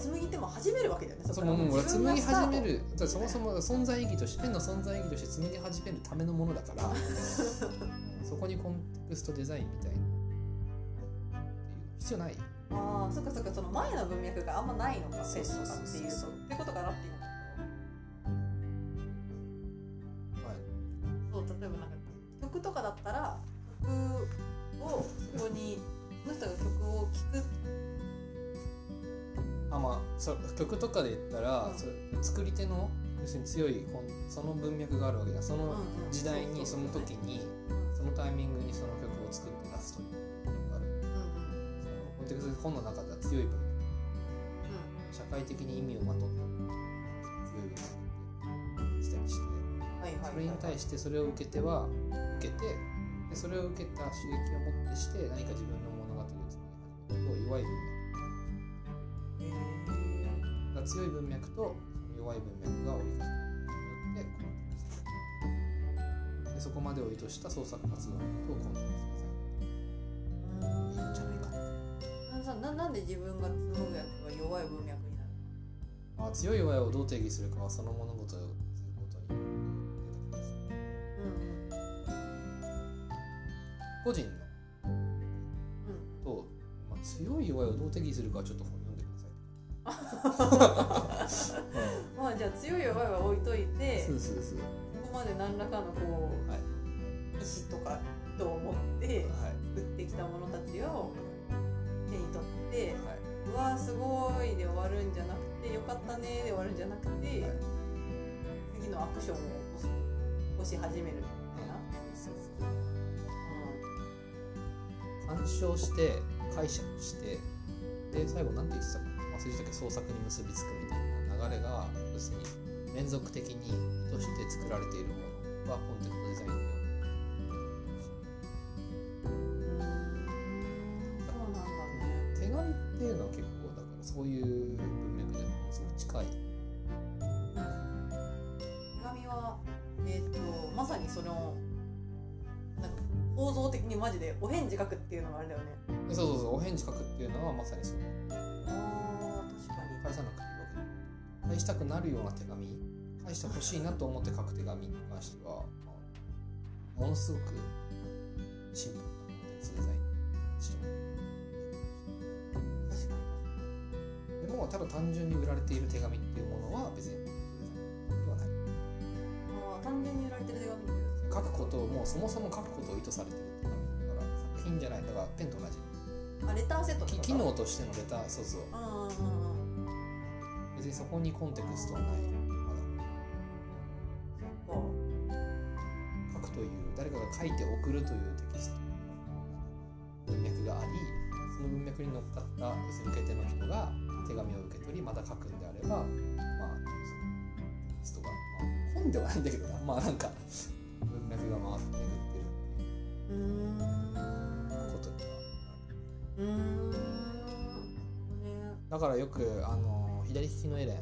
紡ぎ手も始めるわけだよね。そのもう俺紡ぎ始める。そもそもも存在意義としてペンの存在意義として紡ぎ始めるためのものだからうん そこにコンテクストデザインみたいな必要ない。ああそっかそっか。その前の文脈があんまないのかそうそうそうそう。っていうと。ってことかなって今曲とかで言ったら、作り手の要するに強いその文脈があるわけだ。その時代にその時にそのタイミングにその曲を作って出すというのがある。うんうん。そのコンテクスト本の中では強い文脈社会的に意味をまとった強い文脈したりしてうんはいはいはい。それに対してそれを受けては受けてでそれを受けた刺激をもってして何か自分の物語を作り始めると弱い文脈へが強い文脈と弱い文脈が折り重なることによってコンテクストでそこまでを意図した創作活動のことをコンテクストデザインいいん。じゃないかなさななんで自分が紡ぐやつが弱い文脈になるまあ強い弱いをどう定義するかはその物事個人のうんうん。と、まあ、強い弱いをどう定義するかはちょっと本まあじゃあ強い弱いは置いといてそうそうそう。ここまで何らかのこう、はい。意思とか意図を持ってはい。作ってきたものたちを手に取ってはい。うわーすごいで終わるんじゃなくてよかったねで終わるんじゃなくて、はい。次のアクションを起こし始めるみたいな、そうそう鑑賞して解釈してで最後何て言ってたか忘れてたけど創作に結びつくみたいな流れが要するに連続的に意図して作られているものはコンテクストデザインだようん、そうなんだね手紙っていうのは結構だからそういう文脈でもすごく近い手紙はえっ、とまさにそのなんか構造的にマジでお返事書くっていうのがあれだよね。でそうそうそうお返事書くっていうのはまさにそう返したくなるような手紙返してほしいなと思って書く手紙に関しては、まあものすごくシンプルなコンテンツデザイでもただ単純に売られている手紙っていうものは別にデザインではない。単純に売られてる手紙書くことをもうそもそも書くことを意図されている手紙だから作品じゃない。だからペンと同じ。あレターセット機能としてのレターそうそう。うんうんうんうん別にそこにコンテクストはないまだそっか書くという誰かが書いて送るというテキスト文脈がありその文脈に乗っかった要するに受け手の人が手紙を受け取りまた書くんであればまあテキストが、まあ、本ではないんだけどなまあなんか文脈が回って巡ってるうーんことにはうーんねだからよくあの左利きのエレン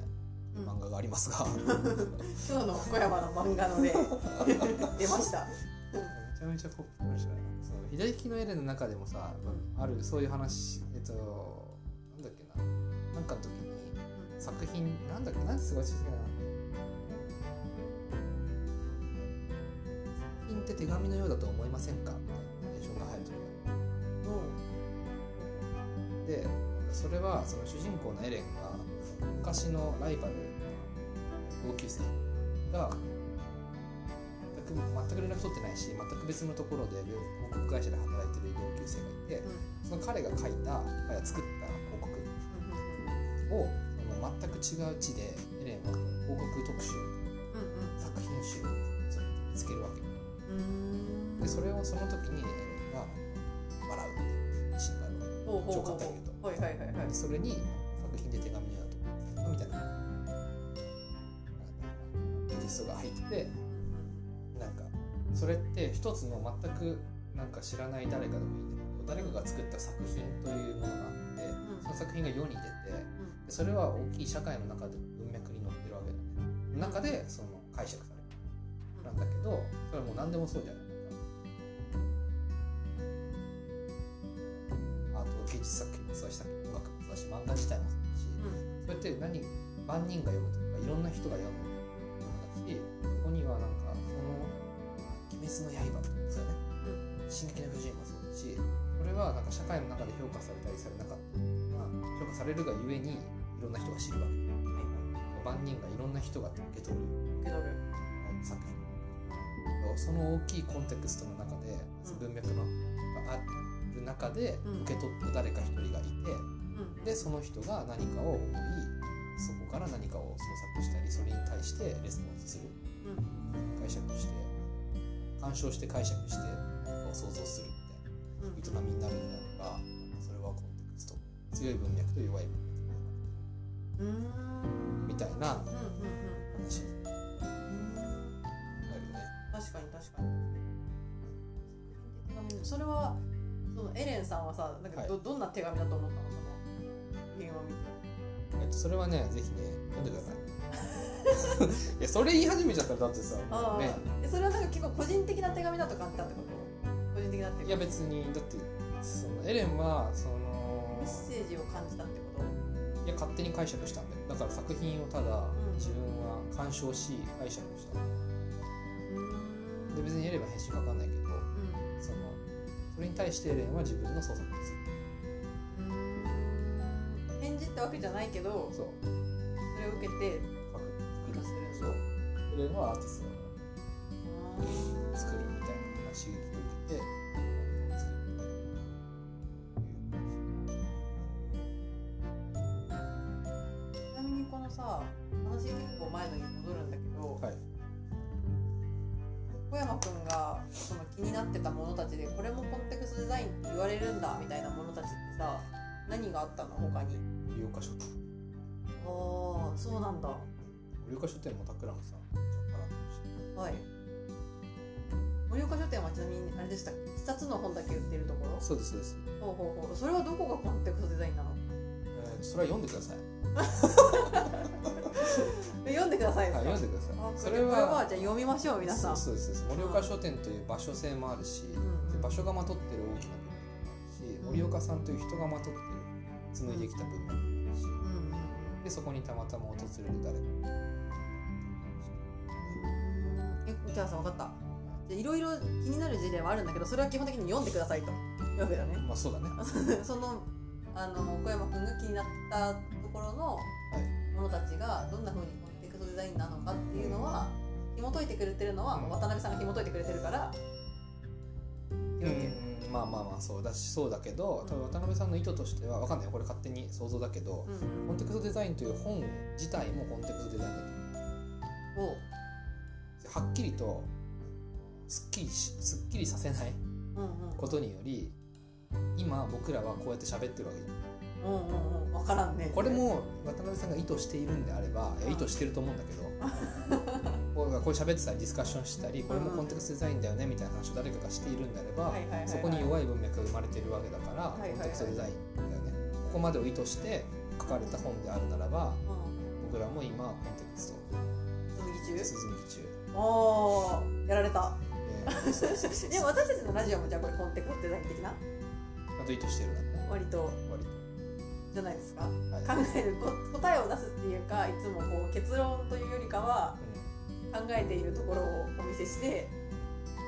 漫画がありますが、今日の小山の漫画ので 出ました。めちゃめちゃポップな話だな。そう左利きのエレンの中でもさ、あるそういう話えっとなんだっけな。なんかの時に作品なんだっけなんてすごい好きだな。作品って手紙のようだと思いませんか？みたいなョンが入る時がでそれはその主人公のエレンが昔のライバル同級生が全く全く連絡取ってないし全く別のところで広告会社で働いてる同級生がいてその彼が書いた彼が作った広告。を全く違う地でエレンは広告特集作品集を見つけるわけ。でそれをその時にエレンが笑うっていうシーンがあるほうほうほう超簡単に言うはいはいはいはい。でそれにストが入っててなんかそれって一つの全くなんか知らない誰かでもいいんだけど誰かが作った作品というものがあってその作品が世に出てでそれは大きい社会の中で文脈に載ってるわけだね。中でその解釈される。なんだけどそれはもう何でもそうじゃない。アート芸術作品もそうだし音楽もそうだし漫画自体もそうだしそれって何万人が読むというかいろんな人が読むものだしそこにはなんかその「鬼滅の刃」とかですよね「進撃の巨人」もそうだしそれはなんか社会の中で評価されたりされなかった。まあ評価されるがゆえにいろんな人が知るわけ万人がいろんな人が受け取る。受け取る作品その大きいコンテクストの中で文脈のがある中で受け取った誰か一人がいて、でその人が何かを思いから何かを創作したりそれに対してレスポンスする。解釈して鑑賞して解釈して何かを想像するみたいな。営みになるんであればそれはコンテクスト。強い文脈と弱い文うんうん脈みたいなうんうん話になるよね。確かに確かに。それはそのエレンさんはさなんかど,、どんな手紙だと思ったの？その作品を見てえっと、それはね、ぜひね、読んでください。いや、それ言い始めちゃったら、だってさ、ああ、ね、えそれはなんか結構個人的な手紙だと感じたってこと？個人的なっていや、別に、だって、そのエレンは、そのメッ、セージを感じたってこと？いや、勝手に解釈したんだよ。だから作品をただ、自分は鑑賞し、解釈した。うん。で、別にエレンは返信かかんないけど、うん。その、それに対してエレンは自分の創作をする。うん返事ってわけじゃないけどそう、それを受けて書く。生かするそう。エレンはアーティストあが作るみたいな刺激を受けて。ちなみにこのさ話結構前のに戻るんだけど、はい小山くんがその気になってたものたちでこれもコンテクストデザインって言われるんだみたいなものたちってさ何があったの？他に。盛岡書。店。ああそうなんだ。盛岡書店も桜のさ、ちょっとからはい。盛岡書店はちなみにあれでした一冊の本だけ売ってるところ？そうですそうです、ほうほうほう。それはどこがコンテクストデザインなの？えーそれは読んでください、え 読んでくださいはい、読んでください。あそれははじゃあ読みましょう皆さん。そうそうです。盛岡書店という場所性もあるし、ん。で場所がまとってる大きな文脈もあるし、うん盛岡さんという人がまとってる紡いできた文脈もあるし、うんうん。でそこにたまたま訪れる誰か。えじゃあさ分かった？じゃあいろいろ気になる事例はあるんだけどそれは基本的に読んでくださいと。いうわけだね。まあそうだね。そのあの小山君が気になったところのものたちがどんな風にコンテクストデザインなのかっていうのは紐解いてくれてるのはうん。渡辺さんが紐解いてくれてるからっていうわけ。うんまあまあまあそうだしそうだけど多分渡辺さんの意図としてはわかんないよ。これ勝手に想像だけど、うん。コンテクストデザインという本自体もコンテクストデザインだと。思う。はっきりとすっきりしすっきりさせないうんうん。ことにより今僕らはこうやって喋ってるわけじゃん。うんうんうん。分からんね。これも渡辺さんが意図しているんであればいや意図してると思うんだけど こうこう喋ってたりディスカッションしたりこれもコンテクストデザインだよねみたいな話を誰かがしているんであればそこに弱い文脈が生まれてるわけだからコンテクストデザインだよね。ここまでを意図して書かれた本であるならばうん。僕らも今コンテクスト続き中。続き中おーやられた。でも私たちのラジオもじゃあこれコンテクストデザイン的な？あと意図してるんだね割と。割と。じゃないですか？はい。考えるこ答えを出すっていうかいつもこう結論というよりかは考えているところをお見せして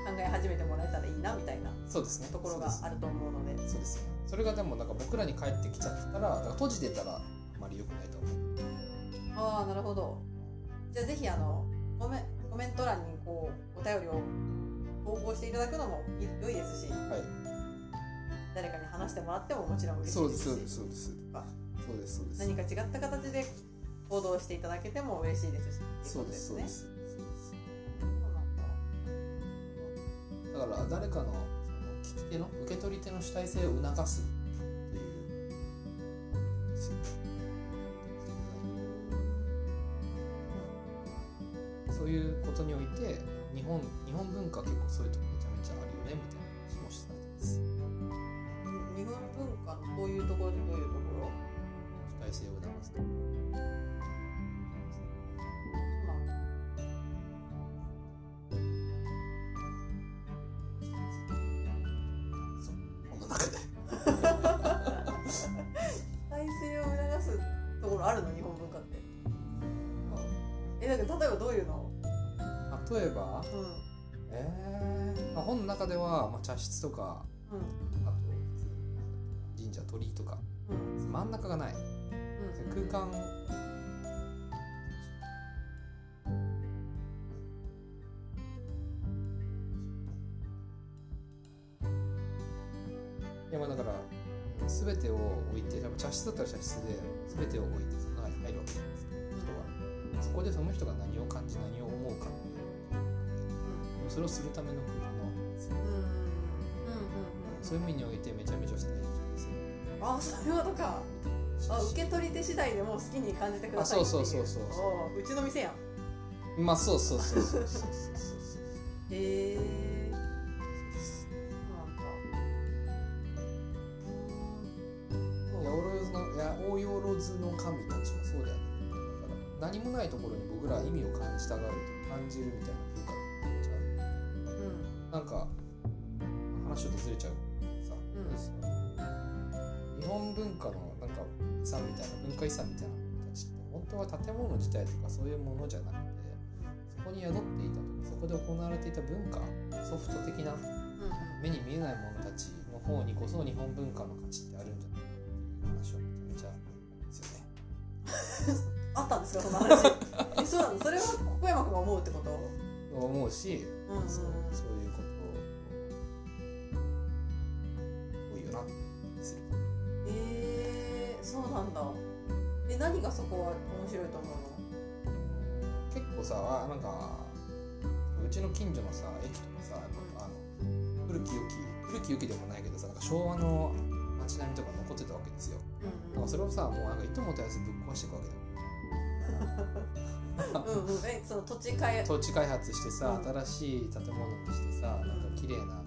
考え始めてもらえたらいいなみたいなうんそうですね。ところがあると思うので。そうですよそれがでもなんか僕らに返ってきちゃったらだから閉じてたらあまり良くないと思う。ああなるほど。じゃあぜひあのコメコメント欄にこうお便りを投稿していただくのもい良いですしはい。誰かに話してもらってももちろん嬉しそいうです。すそうです。そうです。そうです。そうです。何か違った形で行動していただけても嬉しいですしそうです。そうですだだから誰かのその聞き手の受け取り手の主体性を促すっていう。そういうことにおいて日本日本文化は結構そういうとこめちゃめちゃあるよねみたいな話もされてます日本文化のどういうところでどういうところ？主体性を促すとうん。えー。まあ、本の中では、まあ、茶室とかうんあと神社鳥居とかうん。真ん中がない。うん。空間。いやまあだから全てを置いて多分茶室だったら茶室で全てを置いてその中に入るわけじゃないですか。人が。そこでその人が何を感じ何を思うかっそれをするための空間なわけですようんうんうん。そういう意味においてめちゃめちゃ素敵ですよあそういうことか。あ受け取り手次第でもう好きに感じてくださいあそうそうそうそうそうおううちの店やん。まあそうそうそうそうそうそうそうへえそうなんだ。うーん八百万の神たちもそうだよね。何もないところに僕らは意味を感じたがると感じるみたいななんか話ちょっとずれちゃうさ、うん。日本文化のなんか遺産みたいな文化遺産みたいなものたちって本当は建物自体とかそういうものじゃなくてそこに宿っていたとかそこで行われていた文化ソフト的なうん目に見えないものたちの方にこそ日本文化の価値ってあるんじゃないかっていう話はめちゃめちゃですよね。あったんですかその話。えそうなの？それは小山君が思うってこと？思うし、うんうん。うんそうそういうこと多いよなってする。えー、そうなんだ。え何がそこは面白いと思うの？結構さあなんかうちの近所のさ駅とかさあの古き良き古き良きでもないけどさなんか昭和の街並みとか残ってたわけですよ。うんなん。かそれをさもうなんかいともたやすぶっ壊していくわけだようんうん。えその土地変え土地開発してさ、うん。新しい建物にしてさなんか綺麗な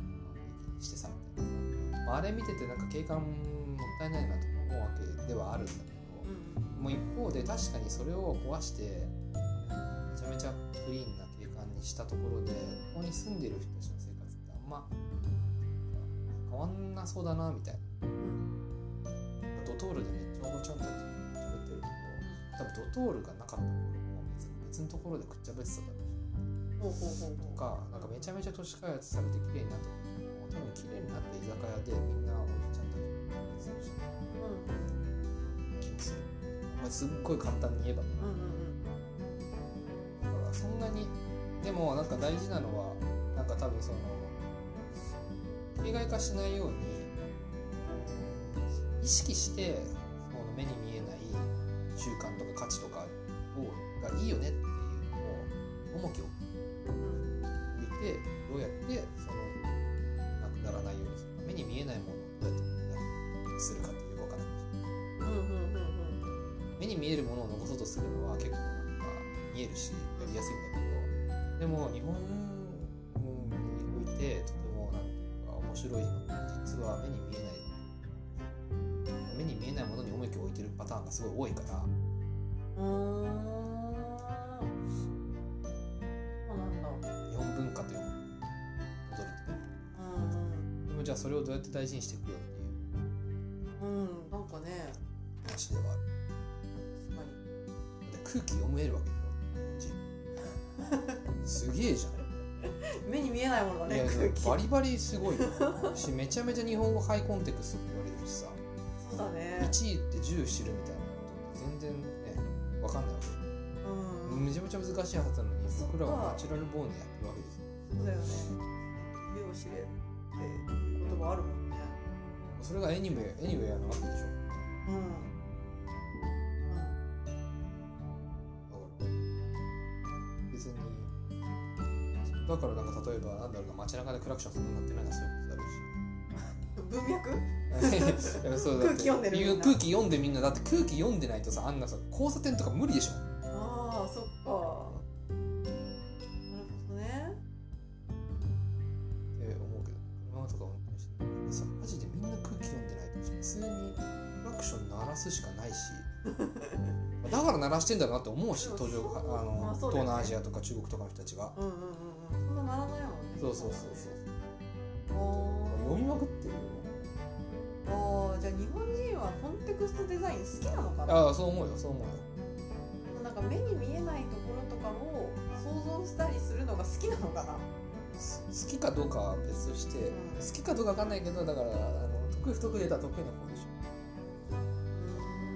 してさみたいな。さ、まあ、あれ見ててなんか景観もったいないなとか思うわけではあるんだけど、うん。もう一方で確かにそれを壊してめちゃめちゃクリーンな景観にしたところでここに住んでる人たちの生活ってあんま変わんなそうだなみたいな。ドトールでめっちゃおばちゃんたち多分ドトールがなかった頃も別に別のところでくっちゃべってただろうしほうほうほうとかなんかめちゃめちゃ都市開発されて綺麗になった時も多分綺麗になった居酒屋でみん。なおじちゃん。たちがするし気もする、まあ、すっごい簡単に言えばねうん。うん。うん。だからそん。なにでもなん。か大事なのはなん。か多分その形骸化しないように意識してその目に見習慣とか価値とかをがいいよねっていうのを重きを置いてどうやってそのなくならないようにする目に見えないものをどうやってするかっていうよくわからないうんうん目に見えるものを残そうとするのは結構なんか見えるしやりやすいんだけどでも日本においてとてもなんていうか面白いの実は目に見えない目に見えないものに重きを置いてるパターンがすごい多いから日本文化というものに戻るとねうんでもじゃあそれをどうやって大事にしていくよっていう。うんうんなんかね。話ではある。確かに。だって空気読めるわけよ。日本人すげえじゃん。目に見えないものがね空気。バリバリすごいよ。しめちゃめちゃ日本語ハイコンテクストって言われるしさ。そうだね。1位って10知るみたいな難しいはずなのに僕らはナチュラルボーンでやってるわけです。よそうだよね。目を知れって言葉あるもんね。それがエニメエニメやなわけでしょ。うん。だから別にだからなんか例えばなんだろうな街中でクラクションそんなになってないのはそういうことだろうし。うん文脈 空気読んでる空気読んでみんなだって空気読んでないとさあんなさ交差点とか無理でしょクション鳴らすしかないし。だから鳴らしてんだなって思うし途上あの、まあね。東南アジアとか中国とかの人たちは。うんうんうんうん。そんなならないもんねそうそうそうそう。あ読みまくってるよ。ーあーじゃあ日本人はコンテクストデザイン好きなのかな？ああそう思うよそう思うよ。なんか目に見えないところとかを想像したりするのが好きなのかな？す好きかどうかは別として、うん。好きかどうかわかんないけどだからあの得意不得意でたら得意な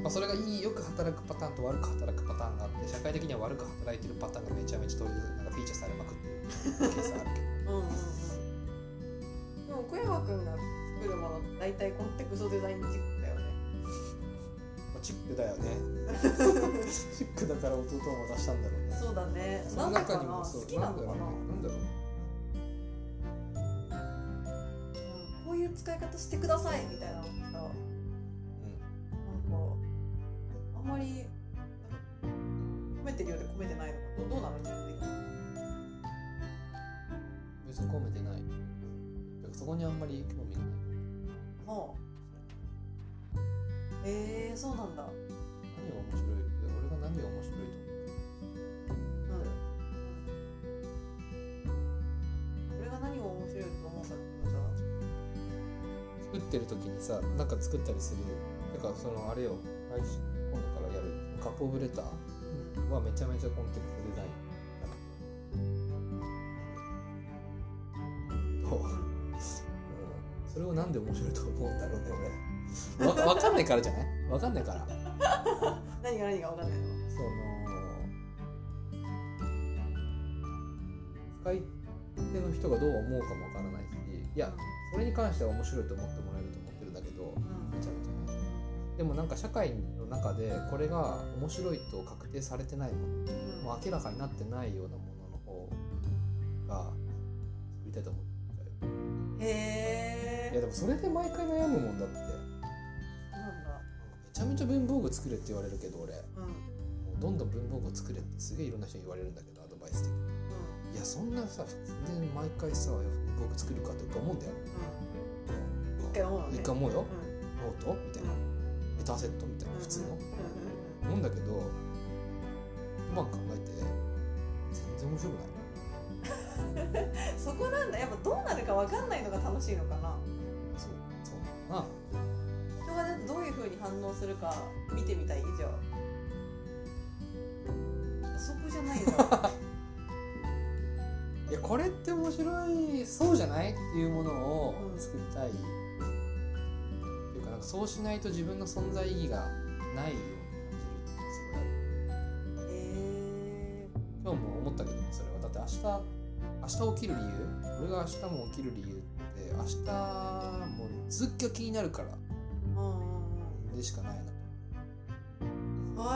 まあ、それがいいよく働くパターンと悪く働くパターンがあって社会的には悪く働いてるパターンがめちゃめちゃ取りなんかフィーチャーされまくってる。ケースあるけどうんうん。うんでも小山くん。が作るもの大体コンテクストデザインチックだよね。まあチックだよね。チックだから弟を渡したんだろうね。そうだね。そのなんでかな中にもそう好きなのかななんだろうねなんだろうね。うん。こういう使い方してくださいみたいなまり込めてるようで込めてないのかどどうなの？自分的に。別に込めてない。そこにあんまり興味がない。もうえー、そうなんだ。何が面白い？俺が何が面白いと思ううん俺が何を面白いと思うかってさ作ってる時にさなんか作ったりするなんかそのあれよ。来週今度からやる。カップオブレターはめちゃめちゃコンテクストデザイン。それをなんで面白いと思うんだろうね俺。わわかんないからじゃない？わかんないから。何が何が分かんないの？その使い手の人がどう思うかもわからないしいやそれに関しては面白いと思ってもらえると思ってるんだけどうん。めちゃめちゃ。ねでもなんか社会の中でこれが面白いと確定されてないものうんもう明らかになってないようなものの方が作りたいと思っちゃへえいやでもそれで毎回悩むもんだって。なん。めちゃめちゃ文房具作れって言われるけど俺。もうんうどんどん文房具を作れってすげえいろんな人に言われるんだけどアドバイス的に。ういやそんなさ普通で毎回さ文房具作るかって思うんだよ。ん。う。ん一回思うのね。一回思うよ。うん。ノートみたいなメタセットみたいな普通の。うんだけど一晩考えて全然面白くない。う んそこなんだ。やっぱどうなるか分かんないのが楽しいのかな。そうそう。だな人がどういうふうに反応するか見てみたい？じゃあ。そこじゃないん。だ いやこれって面白いそうじゃない？っていうものをうん。作りたい、うかんかそうしないと自分の存在意義がないように感じるってすごいある。へえ今日も思ったけどそれは。だって明日明日起きる理由俺が明日も起きる理由って明日も続きが気になるからでしかないな。へ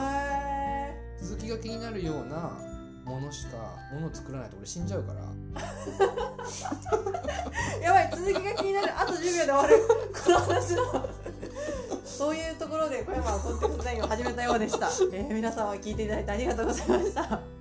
え続きが気になるようなものしかもの作らないと俺死んじゃうから。やばい続きが気になる。あと10秒で終わる。この話の。そういうところで小山はコンテンツデザインを始めたようでした、えー皆様聞いていただいてありがとうございました。